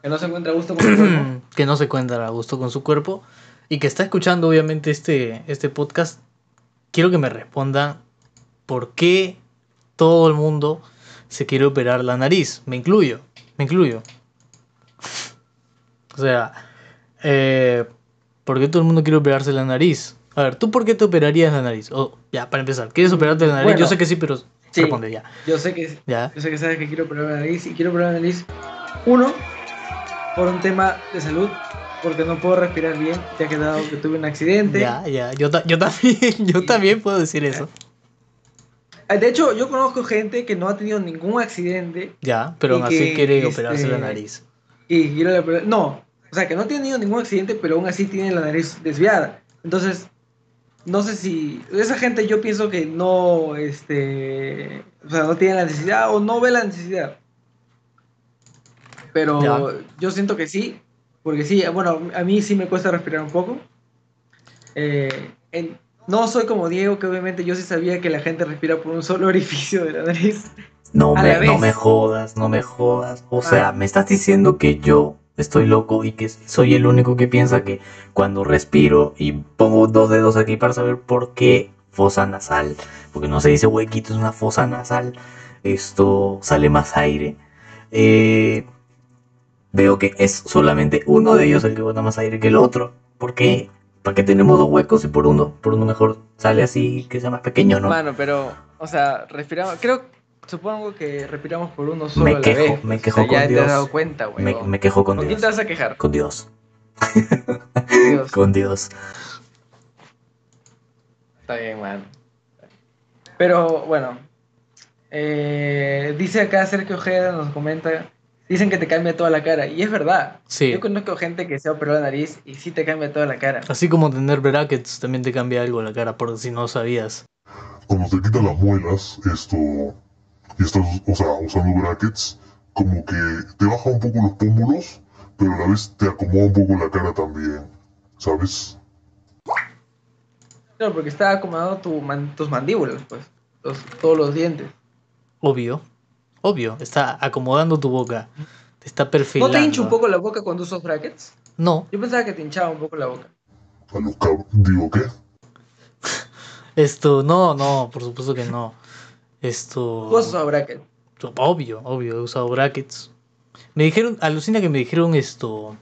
Speaker 2: Que no se encuentra a gusto con su cuerpo. (clears throat)
Speaker 1: que no se encuentra a gusto con su cuerpo y que está escuchando obviamente este, este podcast, quiero que me respondan por qué todo el mundo se quiere operar la nariz. Me incluyo, me incluyo. O sea, eh, ¿por qué todo el mundo quiere operarse la nariz? A ver, ¿tú por qué te operarías la nariz? Oh, ya, para empezar, ¿quieres operarte la nariz?
Speaker 2: Bueno,
Speaker 1: Yo sé que sí, pero
Speaker 2: sí.
Speaker 1: responde ya.
Speaker 2: Yo sé que
Speaker 1: Ya.
Speaker 2: Yo sé que sabes que quiero operar la nariz y quiero operar la nariz. Uno, por un tema de salud, porque no puedo respirar bien, ya que dado que tuve un accidente.
Speaker 1: Ya, ya, yo, ta- yo también, (laughs) yo también puedo decir eso.
Speaker 2: Ah, De hecho, yo conozco gente que no ha tenido ningún accidente
Speaker 1: Ya, pero aún así
Speaker 2: que,
Speaker 1: quiere operarse la
Speaker 2: este,
Speaker 1: nariz.
Speaker 2: y quiere No, o sea, que no ha tenido ningún accidente, pero aún así tiene la nariz desviada. Entonces, no sé si. Esa gente yo pienso que no. Este. O sea, no tiene la necesidad o no ve la necesidad. Pero
Speaker 1: Ya.
Speaker 2: yo siento que sí. Porque sí, bueno, a mí sí me cuesta respirar un poco. Eh, en- no soy como Diego, que obviamente yo sí sabía que la gente respira por un solo (laughs) orificio de la nariz.
Speaker 7: No me,
Speaker 2: la
Speaker 7: no me jodas, no me jodas. O sea,
Speaker 2: Ah.
Speaker 7: me estás diciendo que yo estoy loco y que soy el único que piensa que cuando respiro y pongo dos dedos aquí para saber por qué fosa nasal, porque no se dice huequito, es una fosa nasal, esto sale más aire. eh, veo que es solamente uno de ellos el que bota más aire que el otro. ¿Por qué? ¿Para qué tenemos dos huecos y por uno, por uno mejor sale así que sea más pequeño, no?
Speaker 2: Mano, pero, o sea, respiramos. Creo, supongo que respiramos por uno solo
Speaker 7: Me
Speaker 2: a la
Speaker 7: quejo,
Speaker 2: vez.
Speaker 7: me
Speaker 2: O sea,
Speaker 7: quejo con
Speaker 2: ya te
Speaker 7: Dios.
Speaker 2: has dado cuenta, güey.
Speaker 7: me, me quejo con
Speaker 2: ¿Con quién
Speaker 7: Dios.
Speaker 2: te vas a quejar?
Speaker 7: Con Dios.
Speaker 2: Dios. (laughs)
Speaker 7: Con Dios.
Speaker 2: Está bien, man. Pero bueno. eh, dice acá Sergio Ojeda, nos comenta. Dicen que te cambia toda la cara. Y es verdad.
Speaker 1: Sí.
Speaker 2: Yo conozco gente que se ha operado la nariz y sí te cambia toda la cara.
Speaker 1: Así como tener brackets también te cambia algo la cara, por si no sabías.
Speaker 4: Cuando te quitan las muelas, esto, y estás, o sea, usando brackets, como que te baja un poco los pómulos, pero a la vez te acomoda un poco la cara también, ¿sabes?
Speaker 2: Claro, porque está acomodado tu man- tus mandíbulas, pues. los- todos los dientes.
Speaker 1: Obvio. Obvio. Está acomodando tu boca. Te está
Speaker 2: ¿No
Speaker 1: perfilando.
Speaker 2: te hincha un poco la boca cuando usas brackets?
Speaker 1: No.
Speaker 2: Yo pensaba que te hinchaba un poco la boca.
Speaker 4: A los. Digo, ¿qué? (laughs)
Speaker 1: Esto, no, no, por supuesto que no. Esto.
Speaker 2: Tú has usado brackets.
Speaker 1: Obvio, obvio, he usado brackets. Me dijeron, alucina que me dijeron esto.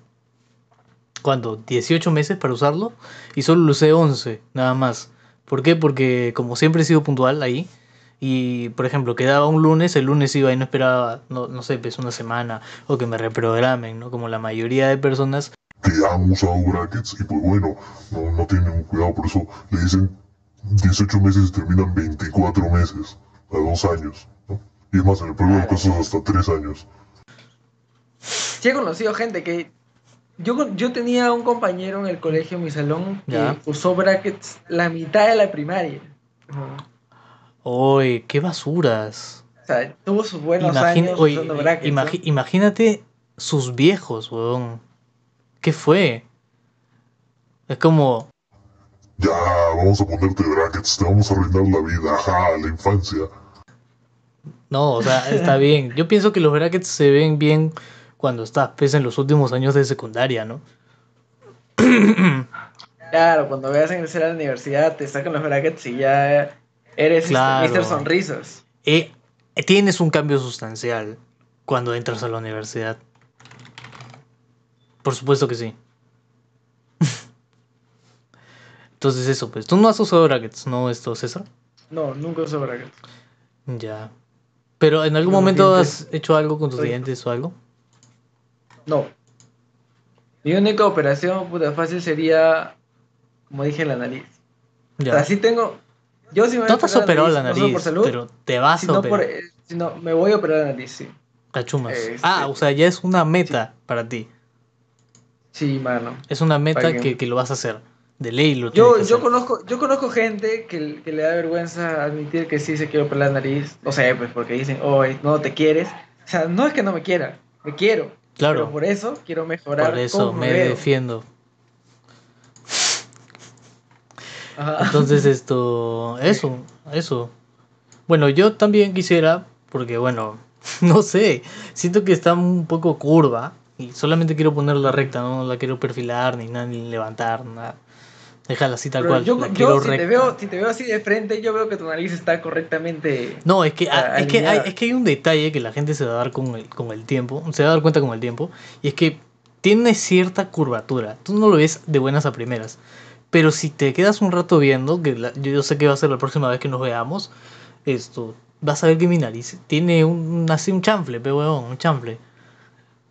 Speaker 1: ¿Cuándo? 18 meses para usarlo y solo lo usé 11, nada más. ¿Por qué? Porque como siempre he sido puntual ahí y, por ejemplo, quedaba un lunes, el lunes iba y no esperaba, no, no sé, pues una semana o que me reprogramen, ¿no? Como la mayoría de personas.
Speaker 4: Que han usado brackets y pues bueno, no, no tienen cuidado, por eso le dicen 18 meses y terminan 24 meses, a dos años, ¿no? Y es más, en el peor de los casos hasta tres años.
Speaker 2: Sí he conocido gente que... Yo, con- yo tenía un compañero en el colegio, en mi salón, que
Speaker 1: Ya.
Speaker 2: usó brackets la mitad de la primaria. Ajá.
Speaker 1: ¡Uy, qué basuras!
Speaker 2: O sea, tuvo sus buenos años
Speaker 1: oye,
Speaker 2: usando brackets.
Speaker 1: imagínate sus viejos, weón. ¿Qué fue? Es como,
Speaker 4: Ya, vamos a ponerte brackets, te vamos a arruinar la vida, ajá, la infancia.
Speaker 1: no, o sea, está (laughs) bien. Yo pienso que los brackets se ven bien cuando estás pues, en los últimos años de secundaria, ¿no? (clears throat)
Speaker 2: Claro, cuando veas ingresar a la universidad, te sacan los brackets y ya eres este,
Speaker 1: Claro.
Speaker 2: Mr. Sonrisas.
Speaker 1: Eh, tienes un cambio sustancial cuando entras a la universidad. Por supuesto que sí. (laughs) Entonces eso, pues, tú no has usado brackets, ¿no, esto, César?
Speaker 2: No, nunca usé brackets.
Speaker 1: Ya. Pero en algún momento has hecho algo con tus
Speaker 2: Oye.
Speaker 1: dientes o algo?
Speaker 2: No. Mi única operación, puta, fácil sería, como dije, la nariz. O
Speaker 1: Ya.
Speaker 2: sea, sí tengo... Yo sí me voy a
Speaker 1: No te has
Speaker 2: operar
Speaker 1: operado la
Speaker 2: no
Speaker 1: nariz,
Speaker 2: por salud,
Speaker 1: pero te vas a
Speaker 2: sino, por,
Speaker 1: operar.
Speaker 2: eh, sino me voy a operar la nariz, sí.
Speaker 1: Cachumas.
Speaker 2: este-
Speaker 1: Ah, o sea, ya es una meta para ti.
Speaker 2: Sí, mano.
Speaker 1: Es una meta
Speaker 2: que-
Speaker 1: que, lo vas a hacer. De ley lo tienes
Speaker 2: Yo,
Speaker 1: que
Speaker 2: yo,
Speaker 1: hacer.
Speaker 2: conozco, yo conozco gente que, que le da vergüenza admitir que sí se quiere operar la nariz. No sé, pues porque dicen, oh, no te quieres. O sea, no es que no me quiera, me quiero. Pero
Speaker 1: Claro,
Speaker 2: por eso quiero mejorar.
Speaker 1: por eso me
Speaker 2: veo.
Speaker 1: defiendo.
Speaker 2: Ajá.
Speaker 1: Entonces esto, eso, eso. Bueno, yo también quisiera, porque bueno, (laughs) no sé, siento que está un poco curva y solamente quiero ponerla recta, no la quiero perfilar ni nada, ni levantar, nada. Déjala así tal
Speaker 2: Pero
Speaker 1: cual,
Speaker 2: yo,
Speaker 1: la
Speaker 2: yo
Speaker 1: quiero
Speaker 2: si,
Speaker 1: recta.
Speaker 2: te veo, si te veo así de frente, yo veo que tu nariz está correctamente.
Speaker 1: No, es que,
Speaker 2: Ah,
Speaker 1: ah, es, que hay, es que hay un detalle que la gente se va a dar con el, con el tiempo, se va a dar cuenta con el tiempo, y es que tiene cierta curvatura. Tú no lo ves de buenas a primeras. Pero si te quedas un rato viendo, que la- yo, yo sé que va a ser la próxima vez que nos veamos, esto, vas a ver que mi nariz tiene un, así un chanfle, pe huevón, un chanfle.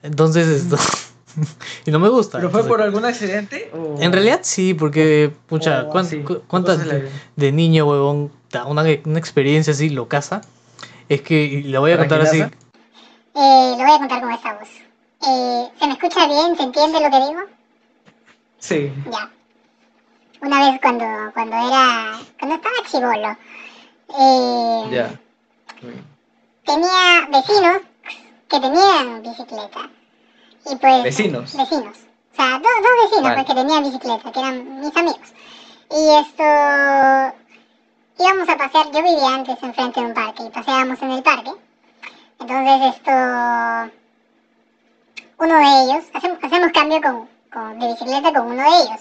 Speaker 1: Entonces esto... (laughs) y no me gusta.
Speaker 2: ¿Pero fue
Speaker 1: entonces-
Speaker 2: por algún accidente? O...
Speaker 1: En realidad sí, porque, pucha,
Speaker 2: o
Speaker 1: cuán-
Speaker 2: así,
Speaker 1: cu- ¿cuántas
Speaker 2: de
Speaker 1: niño, huevón, una, una experiencia así locasa. Es que y la voy a contar así.
Speaker 6: Eh, lo voy a contar con esta voz. Eh, ¿Se me escucha bien? ¿Se entiende lo que digo?
Speaker 2: Sí.
Speaker 6: Ya. Una vez cuando, cuando era. cuando estaba chivolo. Eh. Tenía vecinos que tenían bicicleta. Y pues.
Speaker 2: Vecinos.
Speaker 6: Vecinos. O sea, dos, dos vecinos
Speaker 2: Vale.
Speaker 6: pues, que tenían bicicleta, que eran mis amigos. Y esto. íbamos a pasear. Yo vivía antes enfrente de un parque y paseábamos en el parque. Entonces esto. Uno de ellos. Hacemos, hacemos cambio con, con- de bicicleta con uno de ellos.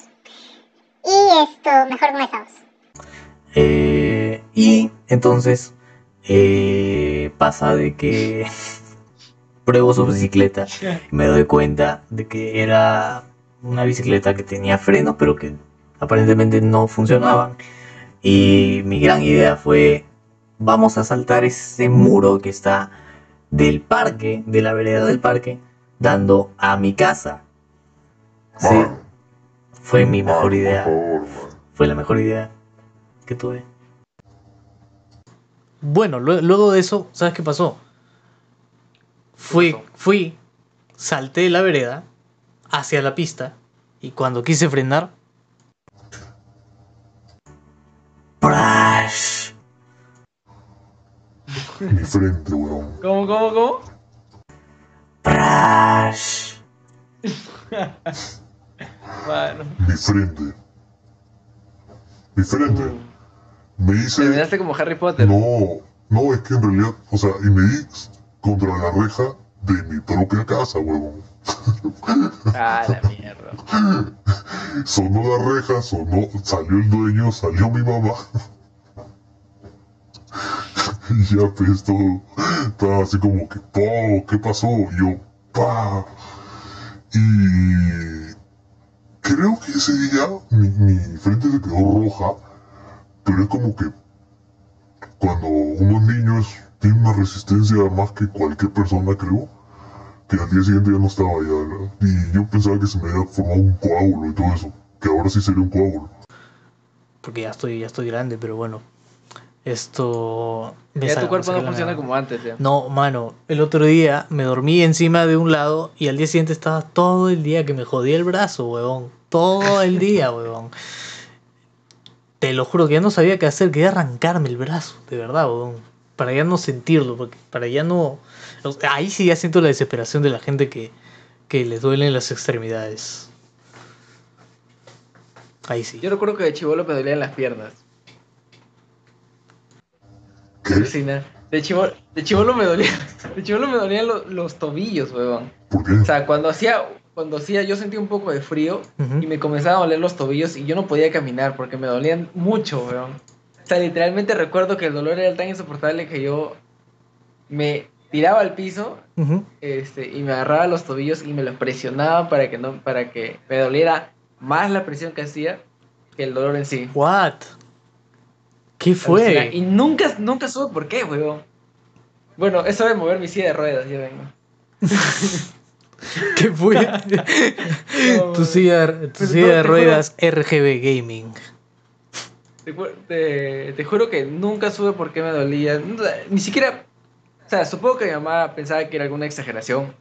Speaker 6: Y esto. Mejor voz.
Speaker 7: Eh, y entonces eh, pasa de que (laughs) pruebo su bicicleta y me doy cuenta de que era una bicicleta que tenía frenos pero que aparentemente no funcionaban. Y mi gran idea fue, vamos a saltar ese muro que está del parque, de la vereda del parque, dando a mi casa. Sí, fue mi mejor idea. Fue la mejor idea que tuve.
Speaker 1: Bueno, lue- luego de eso, ¿sabes qué pasó? Fui,
Speaker 2: pasó?
Speaker 1: fui, salté la vereda hacia la pista y cuando quise frenar,
Speaker 7: Prash.
Speaker 4: Mi frente, weón.
Speaker 2: ¿Cómo, cómo, cómo?
Speaker 7: Prash. (laughs)
Speaker 2: Bueno.
Speaker 4: Mi frente. Mi frente. Me hice.
Speaker 2: Terminaste como Harry Potter.
Speaker 4: No, no, es que en realidad, o sea, y me di contra la reja de mi propia casa, huevón.
Speaker 2: Ah, la mierda.
Speaker 4: Sonó la reja, sonó, salió el dueño, salió mi mamá. (laughs) y ya pues todo, estaba así como que, po, ¿qué pasó? Y yo, pa. Y creo que ese día mi, mi frente se quedó roja, pero es como que cuando uno es niño es, tiene una resistencia más que cualquier persona, creo, que al día siguiente ya no estaba ya. Y yo pensaba que se me había formado un coágulo y todo eso, que ahora sí sería un coágulo.
Speaker 1: porque ya estoy, ya estoy grande, pero bueno, esto...
Speaker 2: Ya tu cuerpo no funciona como antes, ya.
Speaker 1: No, mano, el otro día me dormí encima de un lado y al día siguiente estaba todo el día que me jodía el brazo, huevón. Todo el (laughs) día, huevón. Te lo juro que ya no sabía qué hacer, quería arrancarme el brazo, de verdad, huevón. Para ya no sentirlo, porque para ya no... Ahí sí ya siento la desesperación de la gente que, que les duelen las extremidades. Ahí sí.
Speaker 2: Yo recuerdo que de chivolo me dolían las piernas. De chivolo, de chivolo me dolían, (laughs) de chivolo me dolían lo- los tobillos, weón.
Speaker 4: ¿Por qué?
Speaker 2: O sea, cuando hacía, cuando hacía, yo sentía un poco de frío y me comenzaban a doler los tobillos y yo no podía caminar porque me dolían mucho, weón. O sea, literalmente recuerdo que el dolor era tan insoportable que yo me tiraba al piso este, y me agarraba los tobillos y me los presionaba para que no, para que me doliera más la presión que hacía que el dolor en sí.
Speaker 1: What? ¿Qué fue?
Speaker 2: Y nunca, nunca supe por qué, weón. Bueno, eso de mover mi silla de ruedas, ya vengo. (laughs)
Speaker 1: ¿Qué fue? (laughs) (laughs) tu silla, tu silla
Speaker 2: no,
Speaker 1: de ruedas RGB Gaming.
Speaker 2: Te, te- te juro que nunca supe por qué me dolía. No, Ni siquiera. O sea, supongo que mi mamá pensaba que era alguna exageración.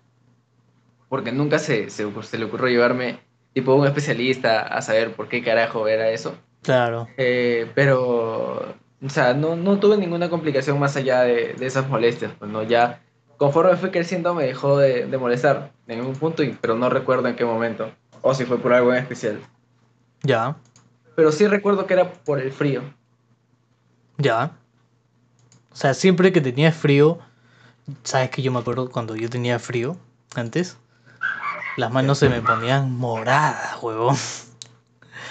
Speaker 2: Porque nunca se, se, se le ocurrió llevarme, tipo, a un especialista a saber por qué carajo era eso.
Speaker 1: Claro.
Speaker 2: Eh, pero. O sea, no, no tuve ninguna complicación más allá de, de esas molestias. Pues no, ya. Conforme fui creciendo me dejó de, de molestar en un punto, y, pero no recuerdo en qué momento. O si fue por algo en especial.
Speaker 1: Ya,
Speaker 2: Pero sí recuerdo que era por el frío.
Speaker 1: ya. O sea, siempre que tenía frío, sabes que yo me acuerdo cuando yo tenía frío antes, las manos se me ponían moradas, huevón.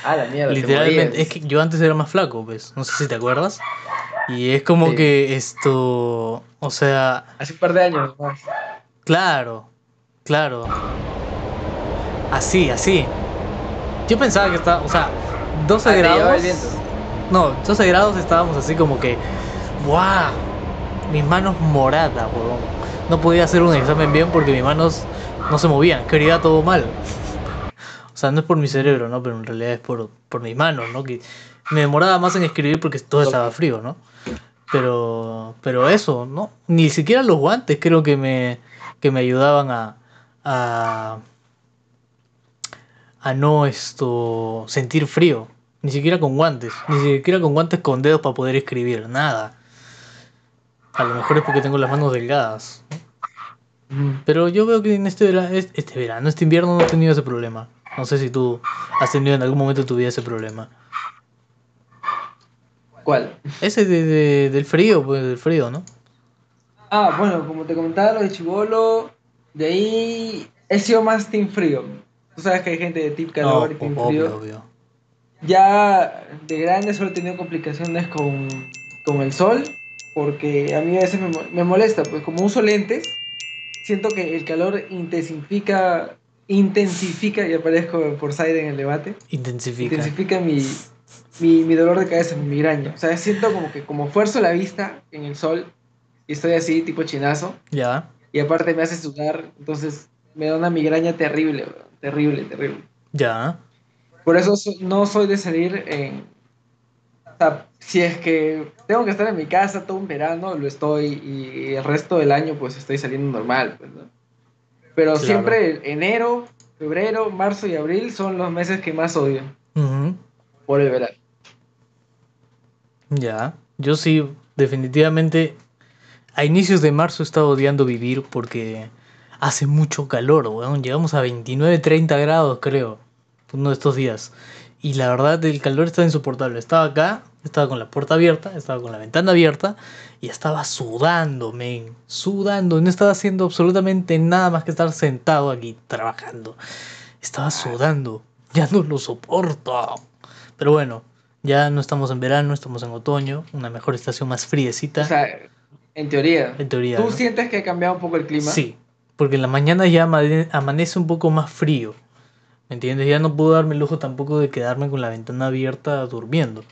Speaker 2: Ah, la mierda. te
Speaker 1: Literalmente, es que yo antes era más flaco, pues, no sé si te acuerdas. Y es como
Speaker 2: Sí.
Speaker 1: que esto, o sea,
Speaker 2: Hace un par de años más.
Speaker 1: Claro, claro. Así, así. Yo pensaba que estaba, o sea, 12
Speaker 2: Ah,
Speaker 1: grados. No, 12 grados estábamos así como que, ¡guau! Mis manos moradas, huevón. No podía hacer un examen bien porque mis manos no se movían, quería todo mal. O sea, no es por mi cerebro, ¿no? Pero en realidad es por, por mis manos, ¿no? Que me demoraba más en escribir porque todo estaba frío, ¿no? Pero, pero eso, ¿no? Ni siquiera los guantes creo que me, que me ayudaban a, a, a no esto, sentir frío. Ni siquiera con guantes, ni siquiera con guantes con dedos para poder escribir, nada. A lo mejor es porque tengo las manos delgadas. ¿no? Pero yo veo que en este verano, este verano, este invierno no he tenido ese problema. No sé si tú has tenido en algún momento de tu vida ese problema.
Speaker 2: ¿Cuál?
Speaker 1: Ese de, de- del frío, pues del frío, ¿no?
Speaker 2: Ah, bueno, como te comentaba lo de Chivolo, de ahí he sido más team frío. Tú sabes que hay gente de team calor y team
Speaker 1: obvio,
Speaker 2: frío.
Speaker 1: obvio.
Speaker 2: Ya de grande solo he tenido complicaciones con, con el sol, porque a mí a veces me, me molesta, pues como uso lentes, siento que el calor intensifica, intensifica, y aparezco por side en el debate,
Speaker 1: Intensifica.
Speaker 2: intensifica mi, mi, mi dolor de cabeza, mi migraña. O sea, siento como que como fuerzo la vista en el sol, y estoy así, tipo chinazo,
Speaker 1: Ya.
Speaker 2: y aparte me hace sudar, entonces me da una migraña terrible, terrible, terrible.
Speaker 1: Ya.
Speaker 2: Por eso so- no soy de salir en... O sea, si es que tengo que estar en mi casa todo un verano, lo estoy, y el resto del año pues estoy saliendo normal, pues, ¿no? Pero
Speaker 1: Claro.
Speaker 2: siempre enero, febrero, marzo y abril son los meses que más odio por el verano.
Speaker 1: Ya. Yo sí, definitivamente. A inicios de marzo he estado odiando vivir porque hace mucho calor, weón. Llegamos a 29, 30 grados, creo. Uno de estos días. Y la verdad, el calor está insoportable. Estaba acá, estaba con la puerta abierta, estaba con la ventana abierta y estaba sudando, men. Sudando. No estaba haciendo absolutamente nada más que estar sentado aquí trabajando. Estaba sudando. Ya no lo soporto. Pero bueno, ya no estamos en verano, estamos en otoño, una mejor estación más friecita.
Speaker 2: O sea, en teoría.
Speaker 1: en teoría.
Speaker 2: ¿Tú
Speaker 1: ¿no?
Speaker 2: sientes que ha cambiado un poco el clima?
Speaker 1: Sí, porque en la mañana ya amane- amanece un poco más frío. ¿Me entiendes? Ya no puedo darme el lujo tampoco de quedarme con la ventana abierta durmiendo.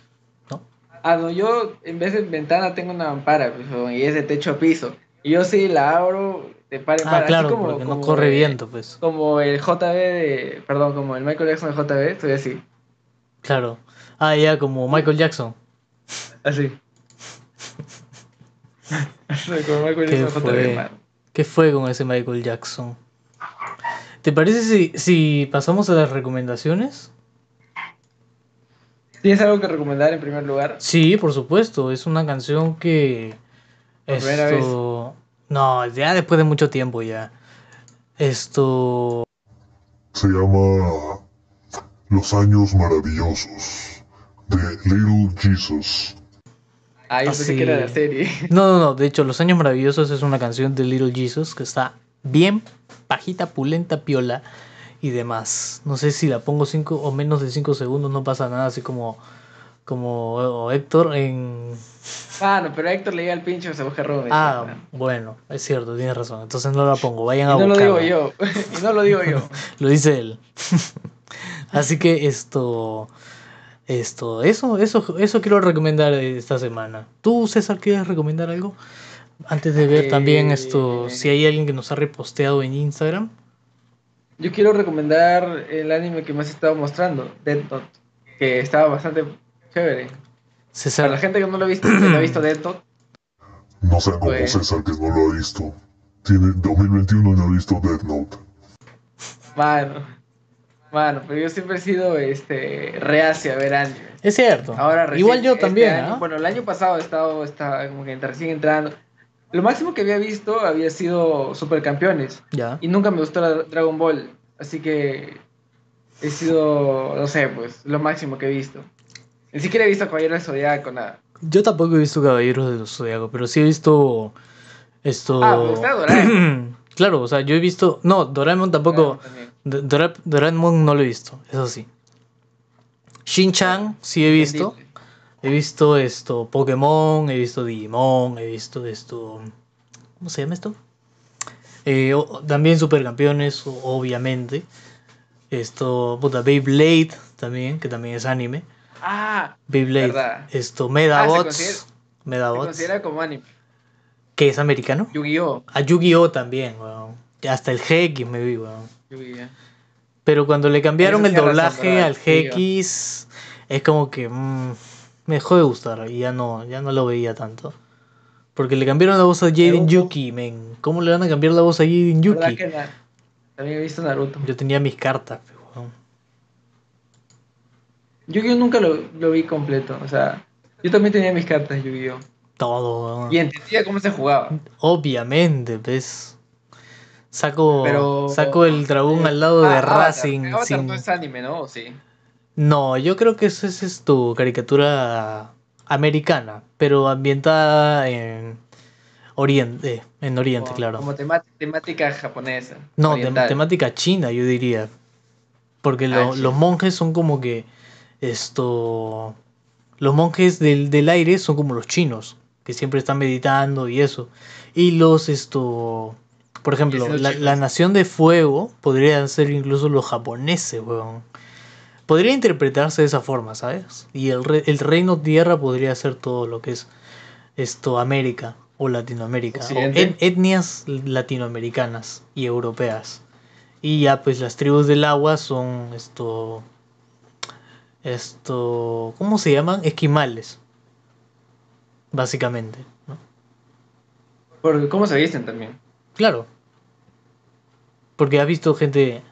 Speaker 2: Ah, no, yo en vez de ventana tengo una mampara pues, y es de techo a piso. Y yo sí la abro de par en
Speaker 1: Ah,
Speaker 2: par, así
Speaker 1: claro,
Speaker 2: como-
Speaker 1: porque no corre viento, pues.
Speaker 2: Como el JB de. Perdón, como el Michael Jackson de JB, estoy así.
Speaker 1: Claro. Ah, ya, como Michael Jackson.
Speaker 2: Así. (laughs) (laughs) como Michael
Speaker 1: ¿Qué
Speaker 2: Jackson
Speaker 1: fue?
Speaker 2: JB.
Speaker 1: ¿Qué fue con ese Michael Jackson? ¿Te parece si, si pasamos a las recomendaciones?
Speaker 2: ¿Tienes algo que recomendar en primer lugar?
Speaker 1: Sí, por supuesto. Es una canción que.
Speaker 2: Por primera vez.
Speaker 1: Esto. No, ya después de mucho tiempo ya. Esto.
Speaker 4: Se llama Los Años Maravillosos de Little Jesus.
Speaker 2: Ah, yo
Speaker 1: Ah,
Speaker 2: pensé que era
Speaker 1: sí.
Speaker 2: la serie.
Speaker 1: No, no, no. De hecho, Los Años Maravillosos es una canción de Little Jesus que está bien pajita, pulenta, piola y demás. No sé si la pongo cinco o menos de 5 segundos, no pasa nada, así como. Como Héctor en.
Speaker 2: Ah, no, pero Héctor le llega al pincho se busca Rubén.
Speaker 1: Ah, bueno, es cierto, tienes razón. Entonces no la pongo, vayan
Speaker 2: y
Speaker 1: a
Speaker 2: no lo digo yo. (laughs) y no lo digo yo. (laughs)
Speaker 1: Lo dice él. (laughs) Así que esto, esto, eso, eso, eso quiero recomendar esta semana. ¿Tú, César, quieres recomendar algo? Antes de ver también esto,
Speaker 2: Eh.
Speaker 1: si hay alguien que nos ha reposteado en Instagram.
Speaker 2: Yo quiero recomendar el anime que me has estado mostrando, Death Note. Que estaba bastante chévere. Para
Speaker 1: César,
Speaker 2: la gente que no lo ha visto, que no ha visto Death Note,
Speaker 4: No sean como
Speaker 2: Pues-
Speaker 4: César que no lo ha visto. Tiene 2021 y no ha visto Death Note.
Speaker 2: mano. Mano, pero yo siempre he sido este reacio a ver anime.
Speaker 1: es cierto.
Speaker 2: Ahora recién,
Speaker 1: Igual yo
Speaker 2: este
Speaker 1: también,
Speaker 2: año-
Speaker 1: ¿ah?
Speaker 2: Bueno, el año pasado he estado, estaba como que recién entrando. Lo máximo que había visto había sido Supercampeones.
Speaker 1: Ya.
Speaker 2: Y nunca me gustó la Dragon Ball. Así que he sido, no sé, pues, lo máximo que he visto. Ni siquiera he visto Caballero del Zodiaco, nada.
Speaker 1: Yo tampoco he visto Caballeros de los Zodiaco, pero sí he visto esto.
Speaker 2: Ah, me gusta Doraemon. (clears throat)
Speaker 1: claro, o sea, yo he visto. No, Doraemon tampoco. Do- Dora- Doraemon no lo he visto, eso sí. Shin-Chan sí he visto.
Speaker 2: Entendible.
Speaker 1: He visto esto, Pokémon, he visto Digimon, he visto esto. ¿Cómo se llama esto? Eh, o- también Supercampeones, obviamente. Esto, puta, Beyblade también, que también es anime.
Speaker 2: Ah,
Speaker 1: Beyblade,
Speaker 2: Verdad.
Speaker 1: esto,
Speaker 2: Ah, se
Speaker 1: Medabots.
Speaker 2: se
Speaker 1: Medabots,
Speaker 2: considera como anime.
Speaker 1: que es americano.
Speaker 2: Yu-Gi-Oh!
Speaker 1: A Yu-Gi-Oh también, weón. Hasta el GX me vi, weón.
Speaker 2: Yu-Gi-Oh.
Speaker 1: Pero cuando le cambiaron el
Speaker 2: razón,
Speaker 1: doblaje al GX, es como que mm, me dejó de gustar y ya no, ya no lo veía tanto. Porque le cambiaron la voz a Jaden. Yuki, men. ¿Cómo le van a cambiar la voz a Jaden
Speaker 2: ¿Verdad
Speaker 1: Yuki?
Speaker 2: que También he visto Naruto.
Speaker 1: Yo tenía mis cartas, weón.
Speaker 2: Yu-Gi-Oh nunca lo, lo vi completo. O sea, yo también tenía mis cartas de Yu-Gi-Oh!
Speaker 1: todo. weón.
Speaker 2: Y entendía cómo se jugaba.
Speaker 1: Obviamente, ¿ves? Saco,
Speaker 2: Pero.
Speaker 1: saco el dragón al lado de
Speaker 2: Ah, Avatar.
Speaker 1: Racing.
Speaker 2: Avatar
Speaker 1: sin-
Speaker 2: no es anime, ¿no? ¿O sí?
Speaker 1: No, yo creo que eso es, es tu caricatura americana, pero ambientada en Oriente, en Oriente,
Speaker 2: Como-
Speaker 1: claro.
Speaker 2: Como temática japonesa.
Speaker 1: No, tem- temática china, yo diría. Porque lo-
Speaker 2: Ah,
Speaker 1: los monjes son como que esto. Los monjes del, del aire son como los chinos, que siempre están meditando y eso. Y los esto. Por ejemplo, la, la nación de fuego podrían ser incluso los japoneses, weón. Podría interpretarse de esa forma, ¿sabes? Y el, re- el reino tierra podría ser todo lo que es esto América o Latinoamérica. O et- etnias latinoamericanas y europeas. Y ya pues las tribus del agua son esto. Esto. ¿Cómo se llaman? Esquimales. Básicamente. ¿no?
Speaker 2: Por cómo se visten también.
Speaker 1: Claro. Porque has visto gente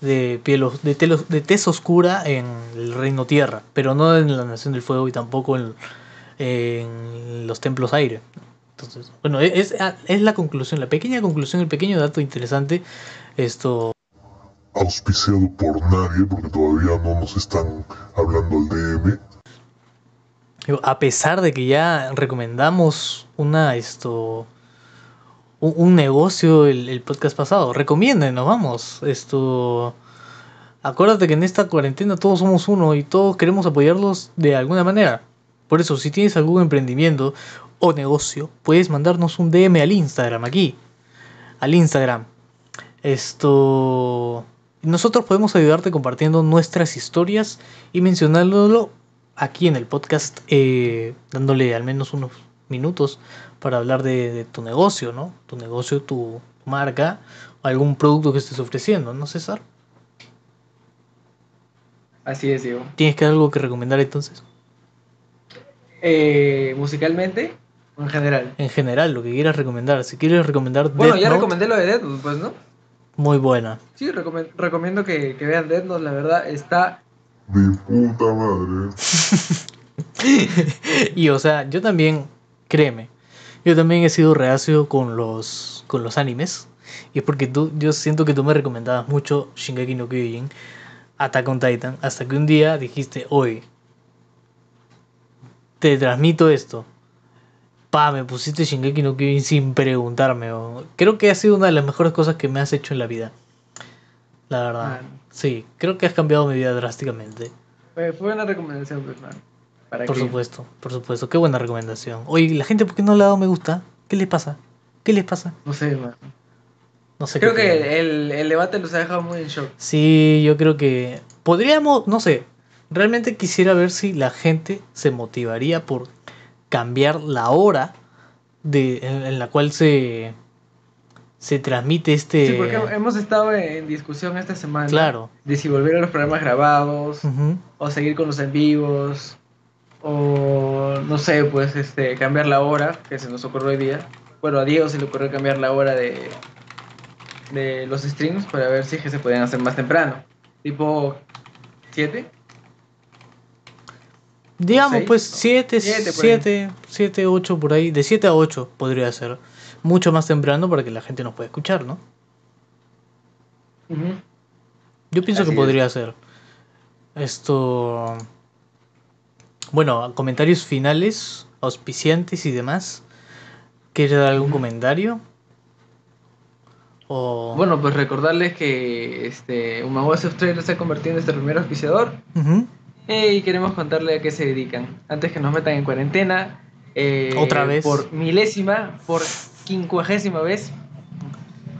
Speaker 1: de piel de, telo- de tez oscura en el reino tierra, pero no en la nación del fuego y tampoco en, en los templos aire. Entonces, bueno, e- es, es la conclusión, la pequeña conclusión, el pequeño dato interesante. Esto,
Speaker 4: auspiciado por nadie, porque todavía no nos están hablando al DM.
Speaker 1: A pesar de que ya recomendamos una esto un, negocio el, el podcast pasado, recomiéndenos, vamos. Esto acuérdate que en esta cuarentena todos somos uno y todos queremos apoyarlos de alguna manera. Por eso, si tienes algún emprendimiento o negocio, puedes mandarnos un DM al Instagram aquí. Al Instagram. Esto nosotros podemos ayudarte compartiendo nuestras historias y mencionándolo aquí en el podcast, eh, dándole al menos unos minutos para hablar de, de tu negocio, ¿no? Tu negocio, tu marca, o algún producto que estés ofreciendo, ¿no, César?
Speaker 2: Así es, Diego.
Speaker 1: ¿Tienes que algo que recomendar entonces?
Speaker 2: Eh, musicalmente, o en general.
Speaker 1: En general, lo que quieras recomendar. Si quieres recomendar
Speaker 2: Bueno,
Speaker 1: Death
Speaker 2: ya
Speaker 1: Note,
Speaker 2: recomendé lo de Death Note, pues, ¿no?
Speaker 1: muy buena.
Speaker 2: Sí, recomiendo que, que vean Death Note, la verdad, está...
Speaker 3: De puta madre. (laughs)
Speaker 1: y o sea, yo también, créeme, yo también he sido reacio con los con los animes. Y es porque tú, yo siento que tú me recomendabas mucho Shingeki no Kyojin, Attack on Titan, hasta que un día dijiste, hoy te transmito esto. Pa, me pusiste Shingeki no Kyojin sin preguntarme. o- Creo que ha sido una de las mejores cosas que me has hecho en la vida. La verdad.
Speaker 2: Ah.
Speaker 1: Sí, creo que has cambiado mi vida drásticamente.
Speaker 2: Fue, fue una recomendación, pues, man. Para
Speaker 1: Por
Speaker 2: que-
Speaker 1: supuesto, por supuesto. Qué buena recomendación. Oye, ¿la gente por qué no le ha dado me gusta? ¿Qué les pasa? ¿Qué les pasa?
Speaker 2: No sé, man.
Speaker 1: No sé
Speaker 2: Creo que el, el debate los ha dejado muy en shock.
Speaker 1: Sí, yo creo que podríamos, no sé, realmente quisiera ver si la gente se motivaría por cambiar la hora de, en, en la cual se, se transmite este...
Speaker 2: Sí, porque hemos estado en discusión esta semana
Speaker 1: Claro.
Speaker 2: de si volver a los programas grabados o seguir con los en vivos o no sé, pues este cambiar la hora que se nos ocurrió hoy día. Bueno, a Diego se le ocurrió cambiar la hora de de los streams para ver si es que se podían hacer más temprano. Tipo 7.
Speaker 1: Digamos,
Speaker 2: seis,
Speaker 1: pues
Speaker 2: no,
Speaker 1: 7,
Speaker 2: siete por ahí.
Speaker 1: 7, 7, 8 por ahí. De 7 a 8 podría ser. Mucho más temprano para que la gente nos pueda escuchar, ¿no? Yo pienso
Speaker 2: Así
Speaker 1: que
Speaker 2: es.
Speaker 1: podría ser. Esto. Bueno, comentarios finales, auspiciantes y demás. ¿Quieres dar algún comentario? O...
Speaker 2: Bueno, pues recordarles que este of Trailer se ha convertido en nuestro primer auspiciador. Eh, y queremos contarle a qué se dedican. Antes que nos metan en cuarentena. eh,
Speaker 1: Otra vez.
Speaker 2: Por milésima, por quincuagésima vez.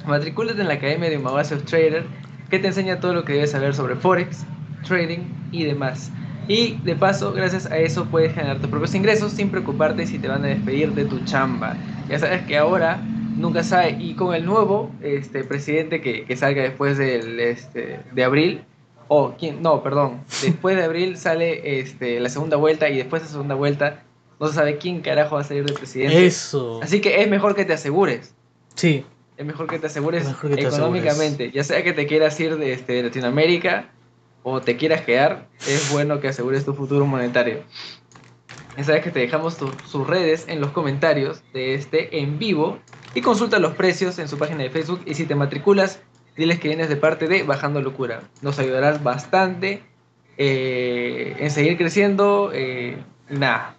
Speaker 2: Matricúlate en la Academia de of Trader, que te enseña todo lo que debes saber sobre Forex, trading y demás. Y de paso, gracias a eso puedes generar tus propios ingresos sin preocuparte si te van a despedir de tu chamba. Ya sabes que ahora nunca sabe, y con el nuevo este, presidente que, que salga después del, este, de abril, O, ¿quién? No, perdón. Después de abril sale este, la segunda vuelta y después de la segunda vuelta no se sabe quién carajo va a salir de presidente.
Speaker 1: Eso.
Speaker 2: Así que es mejor que te asegures.
Speaker 1: Sí.
Speaker 2: Es mejor que te asegures
Speaker 1: que te
Speaker 2: económicamente. Ya sea que te quieras ir de, este, de Latinoamérica o te quieras quedar, es bueno que asegures tu futuro monetario. Ya sabes que te dejamos tu- sus redes en los comentarios de este en vivo y consulta los precios en su página de Facebook y si te matriculas, diles que vienes de parte de Bajando Locura. Nos ayudarás bastante eh, en seguir creciendo eh, nada.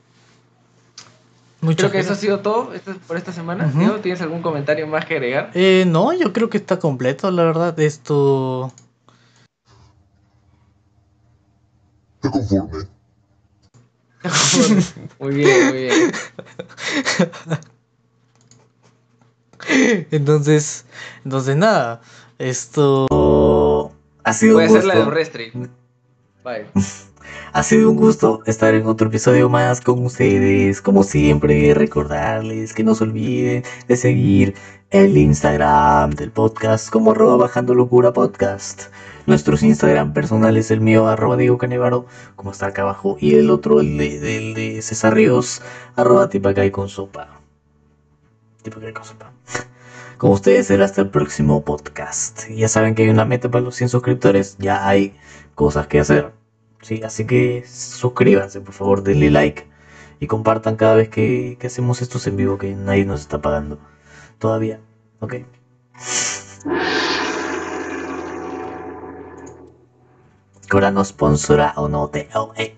Speaker 1: Muchas
Speaker 2: Creo que eso ha
Speaker 1: gracias.
Speaker 2: sido todo esta- por esta semana.
Speaker 1: Ujú.
Speaker 2: Diego, ¿Tienes algún comentario más que agregar?
Speaker 1: Eh, no, yo creo que está completo, la verdad. Esto.
Speaker 4: Estoy conforme. (laughs)
Speaker 2: muy bien, muy bien.
Speaker 1: Entonces. Entonces, nada. Esto.
Speaker 7: Ha sido
Speaker 2: Voy a
Speaker 7: un
Speaker 2: hacer la de
Speaker 7: gusto.
Speaker 2: Restream. Bye. (laughs)
Speaker 7: Ha sido un gusto estar en otro episodio más con ustedes. Como siempre, recordarles que no se olviden de seguir el Instagram del podcast como arroba bajando locura podcast. Nuestros Instagram personales, el mío, arroba Diego Canevaro, como está acá abajo, y el otro, el de, del de César Ríos, arroba tipacay con sopa. Tipacay con sopa. (laughs) Con ustedes será hasta el próximo podcast. Ya saben que hay una meta para los 100 suscriptores, ya hay cosas que hacer. Sí, así que suscríbanse, por favor, denle like y compartan cada vez que, que hacemos estos en vivo que nadie nos está pagando todavía. ¿Ok? (laughs) Ahora no sponsora o no oh, eh.